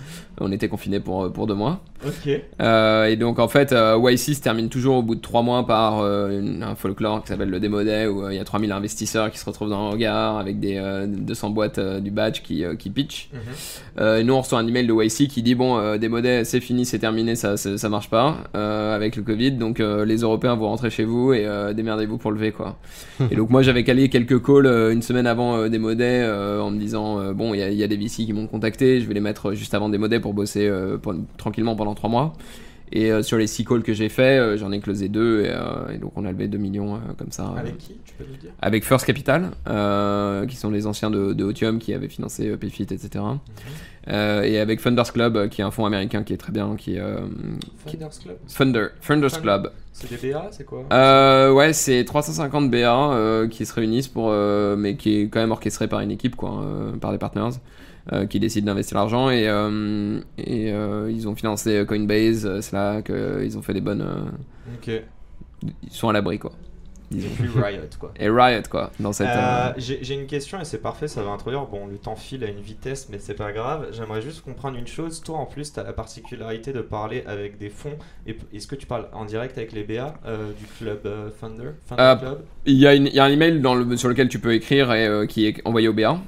on était confiné pour, pour deux mois. Ok. Euh, et donc, en fait, euh, YC se termine toujours au bout de trois mois par euh, une- un folklore qui s'appelle le Demo Day où il y a 3000 investisseurs qui se retrouvent dans le regard avec des euh, 200 boîtes du badge qui, qui pitch. Mhm. Et nous, on reçoit un email de YC qui dit Bon, Demo Day, c'est fini, c'est terminé, ça, ça, marche pas avec le Covid. Donc, les Européens, vous rentrez chez vous et démerdez-vous pour lever, quoi. et donc, moi, j'avais calé quelques calls une semaine avant Day euh, en me disant Bon, il y, a- il y a des VC qui m'ont contacté, je vais les mettre juste avant Demo Day pour bosser euh, pour- tranquillement pendant trois mois. Et euh, sur les six calls que j'ai fait, euh, j'en ai closé deux et, et donc on a levé 2 millions comme ça. Avec qui Tu peux nous dire? Avec First Capital, qui sont les anciens de, de Otium qui avaient financé Payfit, etc. Euh, et avec Funders Club, qui est un fonds américain qui est très bien, qui Funders Club? Thunder, Funders. Club. C'est des BA, c'est quoi? Euh, ouais, c'est 350 BA euh, qui se réunissent pour, euh, mais qui est quand même orchestré par une équipe, quoi, par des partners. Euh, qui décident d'investir l'argent et, euh, et euh, ils ont financé Coinbase, Slack, ils ont fait des bonnes. Ok. ils sont à l'abri quoi. Et Disons. puis Riot, quoi. Et Riot quoi, dans cette. Euh, euh, J'ai une question et c'est parfait, ça va introduire. Bon, le temps file à une vitesse, mais c'est pas grave. J'aimerais juste comprendre une chose. Toi, en plus, tu as la particularité de parler avec des fonds. Est-ce que tu parles en direct avec les BA euh, du club euh, Thunder, Thunder Euh, Club? Il y, a y un email dans le, sur lequel tu peux écrire et euh, qui est envoyé au BA. Mhm.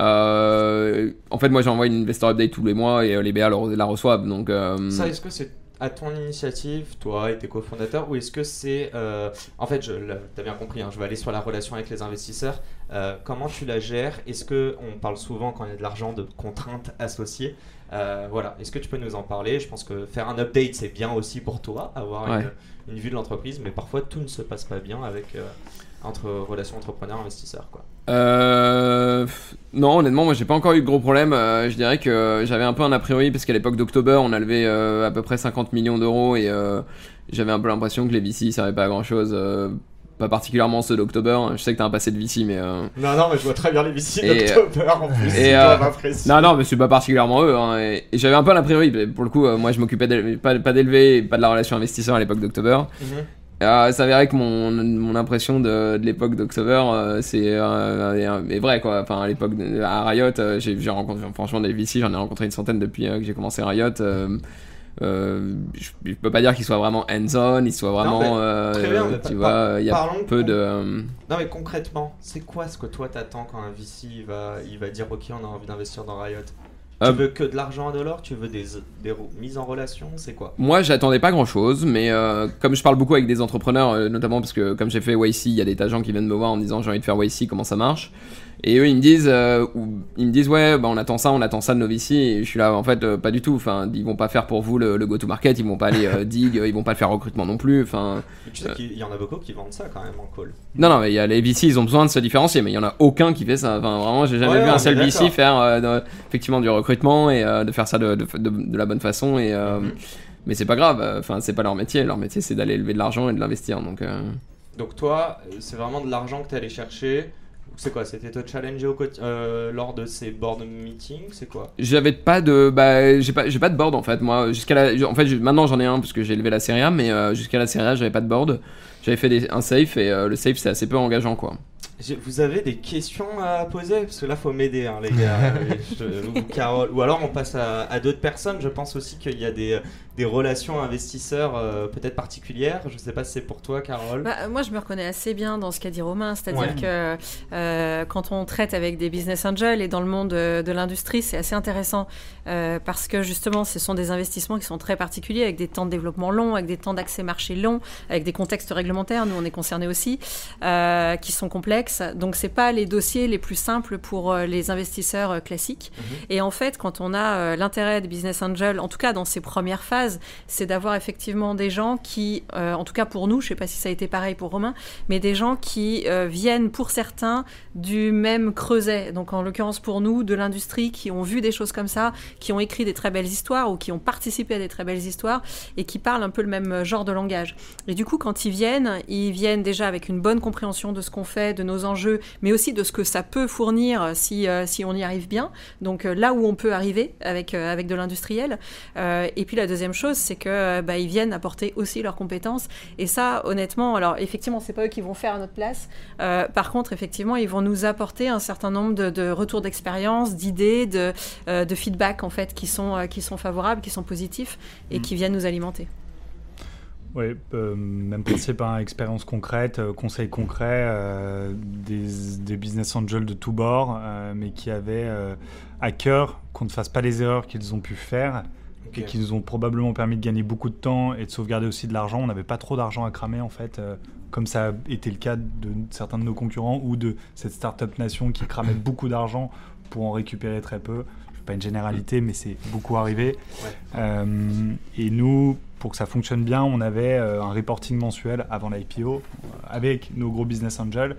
Euh, en fait, moi j'envoie une investor update tous les mois et euh, les BA la, la reçoivent. Donc, euh, Ça, est-ce que c'est à ton initiative, toi et tes cofondateurs, ou est-ce que c'est... euh, En fait, là, t'as bien compris, hein, je vais aller sur la relation avec les investisseurs. Euh, comment tu la gères? Est-ce que on parle souvent, quand il y a de l'argent, de contraintes associées? Euh, Voilà, est-ce que tu peux nous en parler? Je pense que faire un update, c'est bien aussi pour toi, avoir Ouais. une, une vue de l'entreprise, mais parfois tout ne se passe pas bien avec... entre relations entrepreneur-investisseur, quoi. Euh, non, honnêtement, moi j'ai pas encore eu de gros problèmes. Euh, je dirais que j'avais un peu un a priori parce qu'à l'époque d'October, on a levé euh, à peu près 50 millions d'euros et euh, j'avais un peu l'impression que les VC servaient pas à grand chose. pas particulièrement ceux d'October. Je sais que t'as un passé de VC, mais. Non, non, mais je vois très bien les Et, d'October en plus. et. Non, non, mais c'est pas particulièrement eux. hein, et et j'avais un peu priori. Pour le coup, moi je m'occupais pas, pas d'élever, et pas de la relation investisseur à l'époque d'October. Mhm. Euh, ça verrait que mon, mon impression de, de l'époque d'October, euh, c'est euh, est- est vrai quoi. Enfin, à l'époque à Riot, euh, j'ai rencontré franchement des VC, j'en ai rencontré une centaine depuis euh, que j'ai commencé Riot. euh, je, je peux pas dire qu'ils soient vraiment hands-on, ils soient vraiment, euh, bien, tu vois, il y a parlons peu de. Non mais concrètement, c'est quoi ce que toi t'attends quand un VC il va, il va dire ok on a envie d'investir dans Riot? Tu Euh, veux que de l'argent de l'or Tu veux des, des mises en relation C'est quoi? Moi, j'attendais pas grand chose, mais euh, comme je parle beaucoup avec des entrepreneurs, euh, notamment parce que comme j'ai fait YC, il y a des tas de gens qui viennent me voir en me disant j'ai envie de faire YC, comment ça marche? Et eux, ils me disent, euh, ou- ils me disent ouais, bah, on attend ça, on attend ça de nos VC. Et je suis là, en fait, euh, pas du tout. Enfin, ils vont pas faire pour vous le, le go-to-market, ils vont pas aller euh, dig, euh, ils vont pas le faire recrutement non plus. Enfin, Tu sais Euh. qu'il y en a beaucoup qui vendent ça quand même en call. non, non, mais il y a les VC, ils ont besoin de se différencier, mais il y en a aucun qui fait ça. Enfin, vraiment, j'ai jamais Ouais, vu un seul VC faire euh, de- effectivement du recrutement et euh, de faire ça de, de, de- de la bonne façon. Et, euh, Mhm. Mais c'est pas grave, enfin, c'est pas leur métier. Leur métier, c'est d'aller lever de l'argent et de l'investir. Donc, euh, Donc toi, c'est vraiment de l'argent que t'es allé chercher. C'est quoi C'était te challenger au euh, lors de ces board meetings C'est quoi j'avais pas de, bah, j'ai pas, j'ai pas de board en fait. Moi, jusqu'à la, en fait, maintenant j'en ai un parce que j'ai levé la série A, mais euh, jusqu'à la série A, j'avais pas de board. J'avais fait des- un safe et euh, le safe c'est assez peu engageant quoi. Vous avez des questions à poser? Parce que là, faut m'aider, hein, les gars. Je- ou Carole. Ou alors, on passe à, à d'autres personnes. Je pense aussi qu'il y a des, des relations investisseurs euh, peut-être particulières. Je sais pas si c'est pour toi, Carole. Bah, moi, je me reconnais assez bien dans ce qu'a dit Romain, c'est-à-dire Ouais. que euh, quand on traite avec des business angels et dans le monde de, de l'industrie, c'est assez intéressant euh, parce que justement, ce sont des investissements qui sont très particuliers, avec des temps de développement longs, avec des temps d'accès marché longs, avec des contextes réglementaires, nous on est concernés aussi, euh, qui sont complexes. Donc, c'est pas les dossiers les plus simples pour euh, les investisseurs euh, classiques. Mhm. Et en fait, quand on a euh, l'intérêt des business angels, en tout cas dans ces premières phases, c'est d'avoir effectivement des gens qui, euh, en tout cas pour nous, je sais pas si ça a été pareil pour Romain, mais des gens qui euh, viennent pour certains du même creuset. Donc en l'occurrence pour nous, de l'industrie, qui ont vu des choses comme ça, qui ont écrit des très belles histoires ou qui ont participé à des très belles histoires et qui parlent un peu le même genre de langage. Et du coup, quand ils viennent, ils viennent déjà avec une bonne compréhension de ce qu'on fait, de nos enjeux, mais aussi de ce que ça peut fournir si, euh, si on y arrive bien. Donc euh, là où on peut arriver avec, euh, avec de l'industriel. Euh, et puis la deuxième chose, c'est que euh, bah, ils viennent apporter aussi leurs compétences. Et ça, honnêtement, alors effectivement, c'est pas eux qui vont faire à notre place. Euh, par contre, effectivement, ils vont nous apporter un certain nombre de, de retours d'expérience, d'idées, de, euh, de feedback en fait, qui sont, euh, qui sont favorables, qui sont positifs et Mm. qui viennent nous alimenter. Oui, euh, même principe, hein, expérience concrète, euh, conseils concrets, euh, des, des business angels de tous bords, mais qui avaient à cœur qu'on ne fasse pas les erreurs qu'ils ont pu faire et qui nous ont probablement permis de gagner beaucoup de temps et de sauvegarder aussi de l'argent. On n'avait pas trop d'argent à cramer en fait, euh, comme ça a été le cas de certains de nos concurrents ou de cette startup nation qui cramait beaucoup d'argent pour en récupérer très peu. Pas une généralité, mais c'est beaucoup arrivé. Ouais. Euh, et nous, pour que ça fonctionne bien, on avait euh, un reporting mensuel avant l'IPO avec nos gros business angels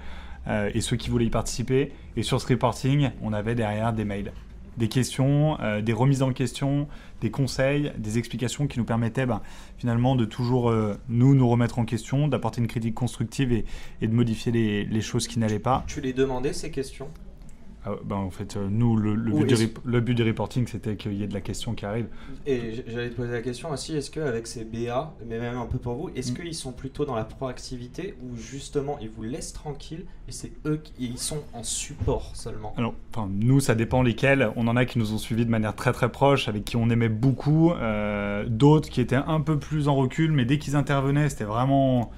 euh, et ceux qui voulaient y participer. Et sur ce reporting, on avait derrière des mails. des questions, des remises en question, des conseils, des explications qui nous permettaient ben, finalement de toujours euh, nous nous remettre en question, d'apporter une critique constructive et, de modifier les, les choses qui n'allaient pas. Tu les demandais ces questions? Ah, ben, en fait, euh, nous, le, but du, est-ce- rep- le but du reporting, c'était qu'il y ait de la question qui arrive. Et j'allais te poser la question aussi, est-ce qu'avec ces BA, mais même un peu pour vous, est-ce Mm. qu'ils sont plutôt dans la proactivité ou justement ils vous laissent tranquille et c'est eux qui ils sont en support seulement? Alors, nous, ça dépend lesquels. On en a qui nous ont suivis de manière très très proche, avec qui on aimait beaucoup. euh, D'autres qui étaient un peu plus en recul, mais dès qu'ils intervenaient, c'était vraiment.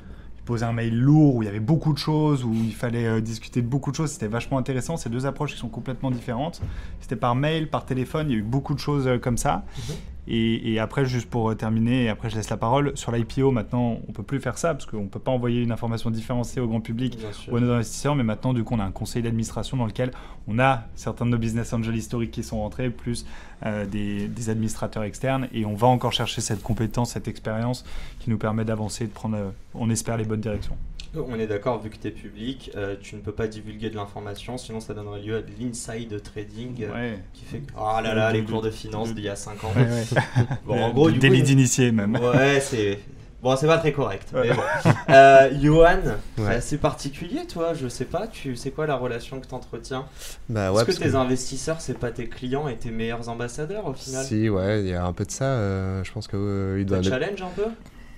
Posaient un mail lourd où il y avait beaucoup de choses, où il fallait euh, discuter de beaucoup de choses. C'était vachement intéressant. Ces deux approches qui sont complètement différentes. C'était par mail, par téléphone. Il y a eu beaucoup de choses euh, comme ça. Mhm. Et, et après, juste pour euh, terminer, et après je laisse la parole, sur l'IPO, maintenant, on peut plus faire ça, parce qu'on ne peut pas envoyer une information différenciée au grand public ou à nos investisseurs, mais maintenant, du coup, on a un conseil d'administration dans lequel on a certains de nos business angels historiques qui sont rentrés, plus euh, des, des administrateurs externes, et on va encore chercher cette compétence, cette expérience qui nous permet d'avancer, de prendre, euh, on espère, les bonnes directions. On est d'accord, vu que tu es public, euh, tu ne peux pas divulguer de l'information, sinon ça donnerait lieu à de l'inside trading euh, Ouais. qui fait que, oh là là, les cours de finance d'il y a 5 ans. Ouais, ouais. Bon, en gros, du délit d'initié même. Ouais, c'est. Bon, c'est pas très correct. Ouais. Mais bon. Euh, Johan, c'est assez particulier, toi. Je sais pas, tu sais quoi la relation que tu entretiens Bah Est-ce que tes que- investisseurs, c'est pas tes clients et tes meilleurs ambassadeurs au final? Si, ouais, il y a un peu de ça. euh, je pense que euh, il doit. te challenge un peu?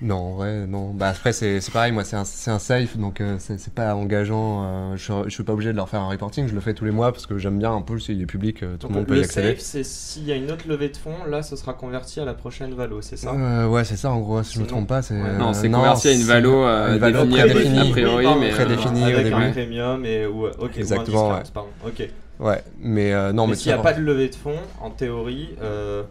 Non, en vrai, non. Bah après, c'est c'est pareil, moi, c'est un, c'est un safe, donc euh, c'est pas engageant. euh, je, je suis pas obligé de leur faire un reporting, je le fais tous les mois parce que j'aime bien un peu, s'il est public, euh, tout Donc, le monde peut le y accéder. safe, c'est s'il y a une autre levée de fonds, là, ce sera converti à la prochaine valo, c'est ça? Euh, ouais, c'est ça, en gros, si je me trompe pas. c'est Ouais. Non, c'est converti à une valo, euh, une valo définie prédéfinie. a priori, mais, euh, prédéfinie au avec un début. premium et ou, ok, ou un Exactement, discount, ouais. pardon. Ok. Ouais, mais euh, non, mais mais s'il n'y a pas de levée de fonds, en théorie, euh,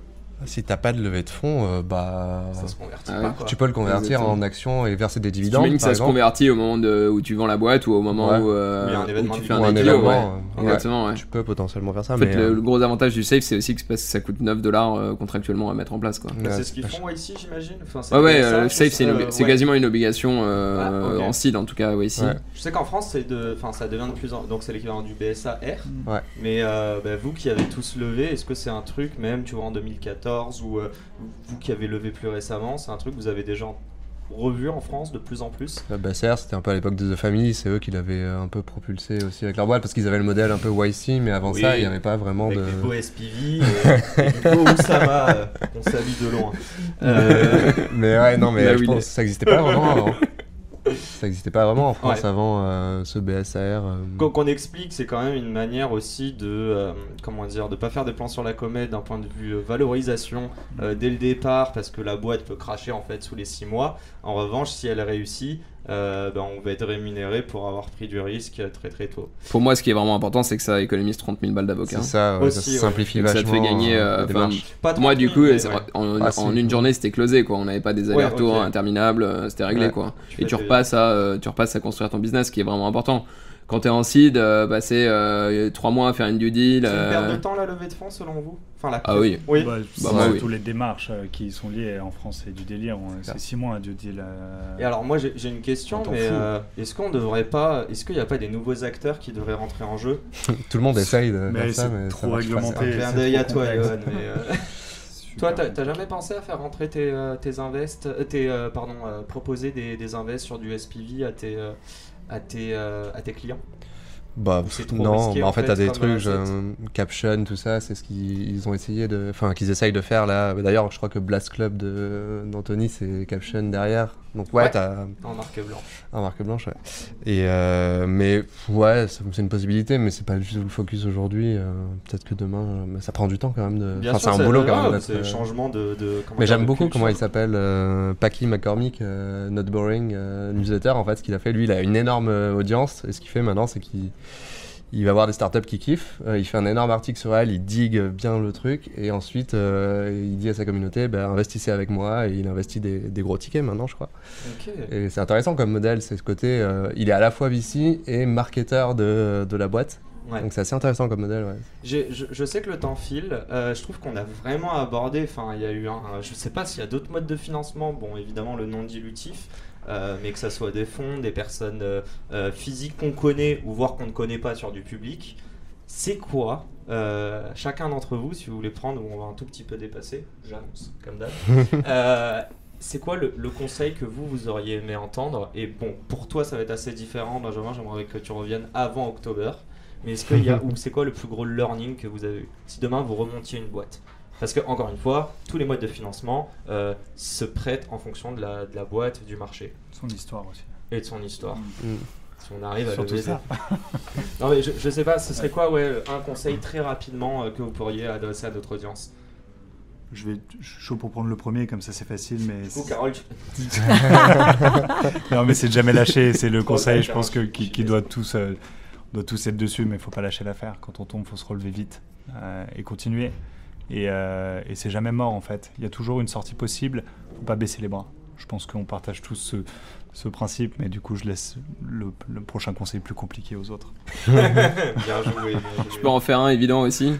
si t'as pas de levée de fonds, euh, bah. ça se convertit Ah pas. ouais, quoi. Tu peux le convertir Exactement. en actions et verser des Tu dividendes. imagines que ça se convertit au moment de, où tu vends la boîte ou au moment Ouais. où, euh, un où tu fais un Ou un IPO, événement, ouais. ouais. Exactement, ouais. Tu peux potentiellement faire ça, En fait, mais. le, euh, le gros avantage du safe, c'est aussi que c'est parce que ça coûte 9 dollars contractuellement à mettre en place. Quoi. Ouais, c'est ce qu'ils font ici, j'imagine? Enfin, Ouais, le euh, safe, sais, c'est quasiment une obligation euh, Ah, en CID, en tout cas, ouais, ici. Ouais. Je sais qu'en France, c'est de, enfin, ça devient de plus en, donc c'est l'équivalent du BSA R. Ouais. Mais bah, vous qui avez tous levé, est-ce que c'est un truc même, tu vois, en 2014 ou euh, vous qui avez levé plus récemment, c'est un truc que vous avez déjà revu en France de plus en plus? La BSR, c'était un peu à l'époque de The Family, c'est eux qui l'avaient euh, un peu propulsé aussi avec leur boîte parce qu'ils avaient le modèle un peu YC, mais avant Oui. ça, il n'y avait pas vraiment avec de. des beaux SPV et, et du beau Oussama euh, qu'on salue de loin. Euh, mais ouais, non, mais Là je pense que ça n'existait pas vraiment avant. Ça n'existait pas vraiment en France Ouais. avant euh, ce BSR. euh, Qu'on qu'on explique, c'est quand même une manière aussi de, euh, comment dire, de pas faire des plans sur la comète d'un point de vue euh, valorisation euh, dès le départ, parce que la boîte peut cracher en fait sous les 6 mois. En revanche, si elle réussit, euh, ben, on va être rémunéré pour avoir pris du risque très très tôt. Pour moi, ce qui est vraiment important, c'est que ça économise 30 000 balles d'avocat. C'est ça, ouais, Aussi, ça ouais. simplifie Donc ça te fait gagner. euh, euh. Pas moi, 30 du 000, coup, ouais. en, Ah, en une journée, c'était closé, quoi. On n'avait pas des Ouais, allers-retours interminables, euh, c'était réglé, Ouais. quoi. Tu Et tu repasses, à, euh, tu repasses à construire ton business, ce qui est vraiment important. Quand tu es en seed, euh, passer 3 mois à faire une due deal. C'est une perte euh, de temps la levée de fonds selon vous? Enfin, la Ah oui. Oui. Bah, Bah, oui. les démarches euh, qui sont liées en France, c'est du délire. C'est 6 mois un due deal. euh, Et alors moi j'ai une question, mais euh, est-ce qu'on devrait pas, est-ce qu'il n'y a pas des nouveaux acteurs qui devraient rentrer en jeu? Tout le monde essaye de Mais faire ça, mais trop ça pas, réglementé. ça. Un d'œil à toi, euh, Toi, t'as jamais pensé à faire rentrer tes, euh, tes invests, euh, tes, euh, pardon, euh, proposer des, des invests sur du SPV à tes, euh, à tes, euh, à tes clients Bah, non, risqué, bah, en fait, t'as des comme trucs, euh, caption, tout ça, c'est ce qu'ils ils ont essayé de. Enfin, qu'ils essayent de faire là. D'ailleurs, je crois que Blast Club d'Anthony, c'est caption derrière. Donc, ouais, Ouais. t'as en marque blanche un marque blanche, ouais. Et, euh, mais, ouais, c'est une possibilité, mais c'est pas du tout le focus aujourd'hui. euh, Peut-être que demain, mais ça prend du temps quand même. De... Bien Enfin, c'est un boulot quand même. C'est euh, changement de. de Mais j'aime beaucoup comment il s'appelle, euh, Paki McCormick, euh, Not Boring euh, Newsletter. En fait, ce qu'il a fait, lui, il a une énorme audience. Et ce qu'il fait maintenant, c'est qu'il il va voir des startups qui kiffent. euh, il fait un énorme article sur elle, il digue bien le truc. Et ensuite, euh, il dit à sa communauté bah, investissez avec moi. Et il investit des, des gros tickets maintenant, je crois. Et c'est intéressant comme modèle. C'est ce côté, euh, il est à la fois VC et marketeur de, de la boîte. Ouais. Donc c'est assez intéressant comme modèle. Ouais. Je, je sais que le temps file. euh, je trouve qu'on a vraiment abordé. Enfin, il y a eu un. Je sais pas s'il y a d'autres modes de financement. Bon, évidemment, le non dilutif. Euh, mais que ça soit des fonds, des personnes euh, euh, physiques qu'on connaît ou voire qu'on ne connaît pas sur du public. c'est quoi euh, chacun d'entre vous, si vous voulez prendre, on va un tout petit peu dépasser, j'annonce, comme d'hab. C'est quoi le, le conseil que vous, vous auriez aimé entendre? Et bon, pour toi, ça va être assez différent, Benjamin. J'aimerais que tu reviennes avant octobre. Mais est-ce qu'il y a, ou c'est quoi le plus gros learning que vous avez eu? Si demain vous remontiez une boîte Parce que, encore une fois, tous les modes de financement euh, se prêtent en fonction de la, de la boîte, du marché Son histoire aussi. et de son histoire. Mm. Si on arrive à Surtout lever ça. Non mais je, je sais pas, ce serait quoi ouais, un conseil très rapidement euh, que vous pourriez adresser à notre audience Je vais je suis chaud pour prendre le premier, comme ça c'est facile, mais. Du coup, Carole, tu- non, mais c'est de jamais lâcher, c'est le conseil, je pense que qui, doit tous, euh, doit tous être dessus, mais il faut pas lâcher l'affaire. Quand on tombe, faut se relever vite euh, et continuer. Et, euh, et c'est jamais mort en fait. Il y a toujours une sortie possible. Faut pas baisser les bras. Je pense qu'on partage tous ce, ce principe, mais du coup, je laisse le, le prochain conseil plus compliqué aux autres. bien joué. bien Je peux en faire un évident aussi.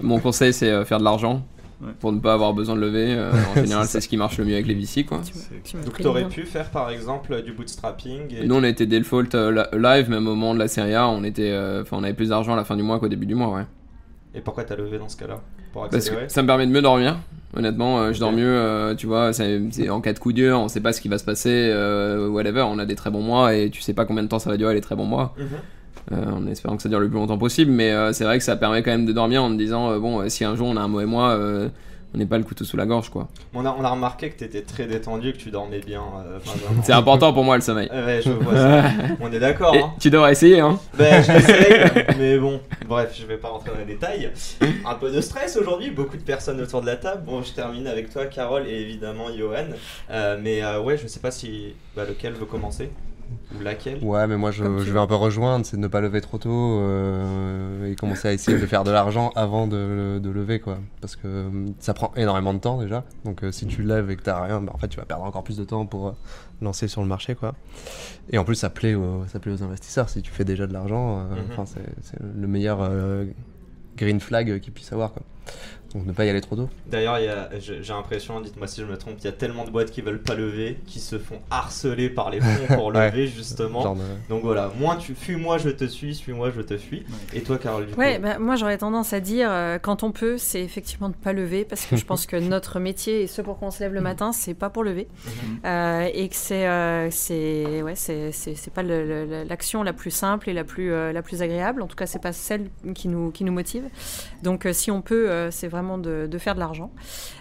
Mon conseil, c'est euh, faire de l'argent. Ouais. Pour ne pas avoir besoin de lever. Euh, en général, C'est ce qui marche le mieux avec les VC, quoi. Tu tu Donc t'aurais le pu faire par exemple du bootstrapping et Nous, on était default euh, la- live, même au moment de la série A, on, était, euh, enfin, on avait plus d'argent à la fin du mois qu'au début du mois, ouais. Et pourquoi t'as levé dans ce cas-là Pour Parce accélérer que ça me permet de mieux dormir. Honnêtement, euh, je dors mieux, euh, tu vois, c'est en cas de coup dur, on sait pas ce qui va se passer, euh, whatever, on a des très bons mois et tu sais pas combien de temps ça va durer les très bons mois, Mhm. euh, en espérant que ça dure le plus longtemps possible, mais c'est vrai que ça permet quand même de dormir en te disant, bon, si un jour on a un mauvais mois, on n'est pas le couteau sous la gorge, quoi. on, a, on a remarqué que t'étais très détendu, que tu dormais bien. euh. C'est important pour moi le sommeil. Ouais, je vois ça. On est d'accord. Hein tu devrais essayer, hein. Ben, j'essaye, mais bon, bref, je vais pas rentrer dans les détails. Un peu de stress aujourd'hui, beaucoup de personnes autour de la table. Bon, je termine avec toi, Carole, et évidemment Johan. Euh, mais euh, ouais, je sais pas si bah, lequel veut commencer ou laquelle. Ouais, mais moi je, vais un peu rejoindre, c'est de ne pas lever trop tôt euh, et commencer à essayer de faire de l'argent avant de, de lever, quoi. Parce que euh, ça prend énormément de temps déjà. Donc euh, si tu lèves et que t'as rien, bah, en fait tu vas perdre encore plus de temps pour euh, lancer sur le marché, quoi. Et en plus ça plaît aux, ça plaît aux investisseurs. Si tu fais déjà de l'argent, enfin c'est c'est le meilleur euh, green flag qu'ils puissent avoir, quoi. Donc ne pas y aller trop tôt. D'ailleurs, j'ai l'impression, dites-moi si je me trompe, il y a tellement de boîtes qui veulent pas lever, qui se font harceler par les fonds pour Ouais. lever justement. De- Donc voilà, moins tu fuis-moi, je te suis, suis-moi, je te fuis. Et toi, Carole, du Ouais, coup bah, moi j'aurais tendance à dire euh, quand on peut, c'est effectivement de pas lever parce que je pense que notre métier et ce pour quoi on se lève le matin, c'est pas pour lever Mhm. Euh, et que c'est euh, c'est ouais c'est c'est c'est pas l'action la plus simple et la plus euh, la plus agréable. En tout cas, c'est pas celle qui nous qui nous motive. Donc euh, si on peut, euh, c'est vraiment de, de faire de l'argent.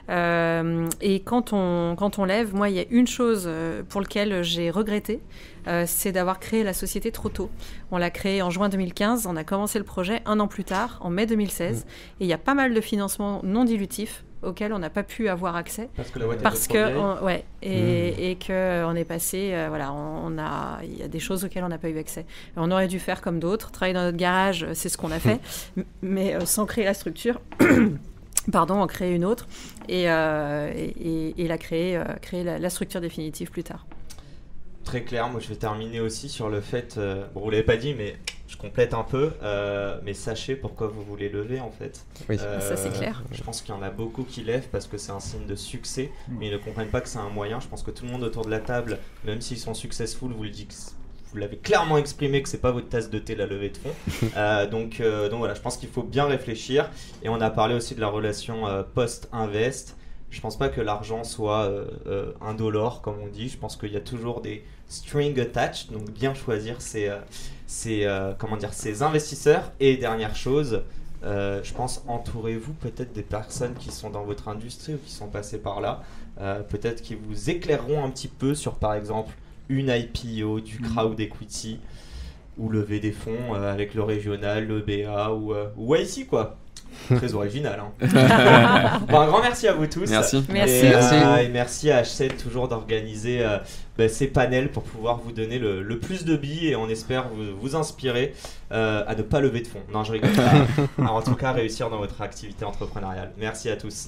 Euh, et quand on quand on lève, moi il y a une chose euh, pour laquelle j'ai regretté. euh, c'est d'avoir créé la société trop tôt. On l'a créée en juin 2015, on a commencé le projet un an plus tard, en mai 2016, et il y a pas mal de financements non dilutifs auxquels on n'a pas pu avoir accès. Parce que la parce que on- ouais et, et que on est passé euh, voilà on, on a il y a des choses auxquelles on n'a pas eu accès. On aurait dû faire comme d'autres travailler dans notre garage c'est ce qu'on a fait. M- mais euh, sans créer la structure pardon en créer une autre et, euh, et, et- et la créer euh, créer la, la structure définitive plus tard Très clair, moi je vais terminer aussi sur le fait, euh, bon vous l'avez pas dit mais je complète un peu, euh, mais sachez pourquoi vous voulez lever en fait. Oui. Euh, Ça, c'est clair. Je pense qu'il y en a beaucoup qui lèvent parce que c'est un signe de succès, Mm. mais ils ne comprennent pas que c'est un moyen. Je pense que tout le monde autour de la table, même s'ils sont successful, vous le dit vous l'avez clairement exprimé que c'est pas votre tasse de thé la levée de fonds. Euh, donc, euh, donc voilà, je pense qu'il faut bien réfléchir. Et on a parlé aussi de la relation euh, post-invest. Je pense pas que l'argent soit euh, indolore, comme on dit. Je pense qu'il y a toujours des strings attached, donc bien choisir ses, ses, comment dire, ses investisseurs. Et dernière chose, euh, je pense entourez-vous peut-être des personnes qui sont dans votre industrie ou qui sont passées par là, euh, peut-être qui vous éclaireront un petit peu sur par exemple une IPO, du Mhm. crowd equity ou lever des fonds euh, avec le régional, le BA ou, euh, ou IC quoi. Très original. Hein. Bon, un grand merci à vous tous. Merci. Merci. Et, euh, Merci. et merci à H7 toujours d'organiser euh, bah, ces panels pour pouvoir vous donner le, le plus de billes et on espère vous, vous inspirer euh, à ne pas lever de fonds. Non, je rigole. À, à en tout cas réussir dans votre activité entrepreneuriale. Merci à tous.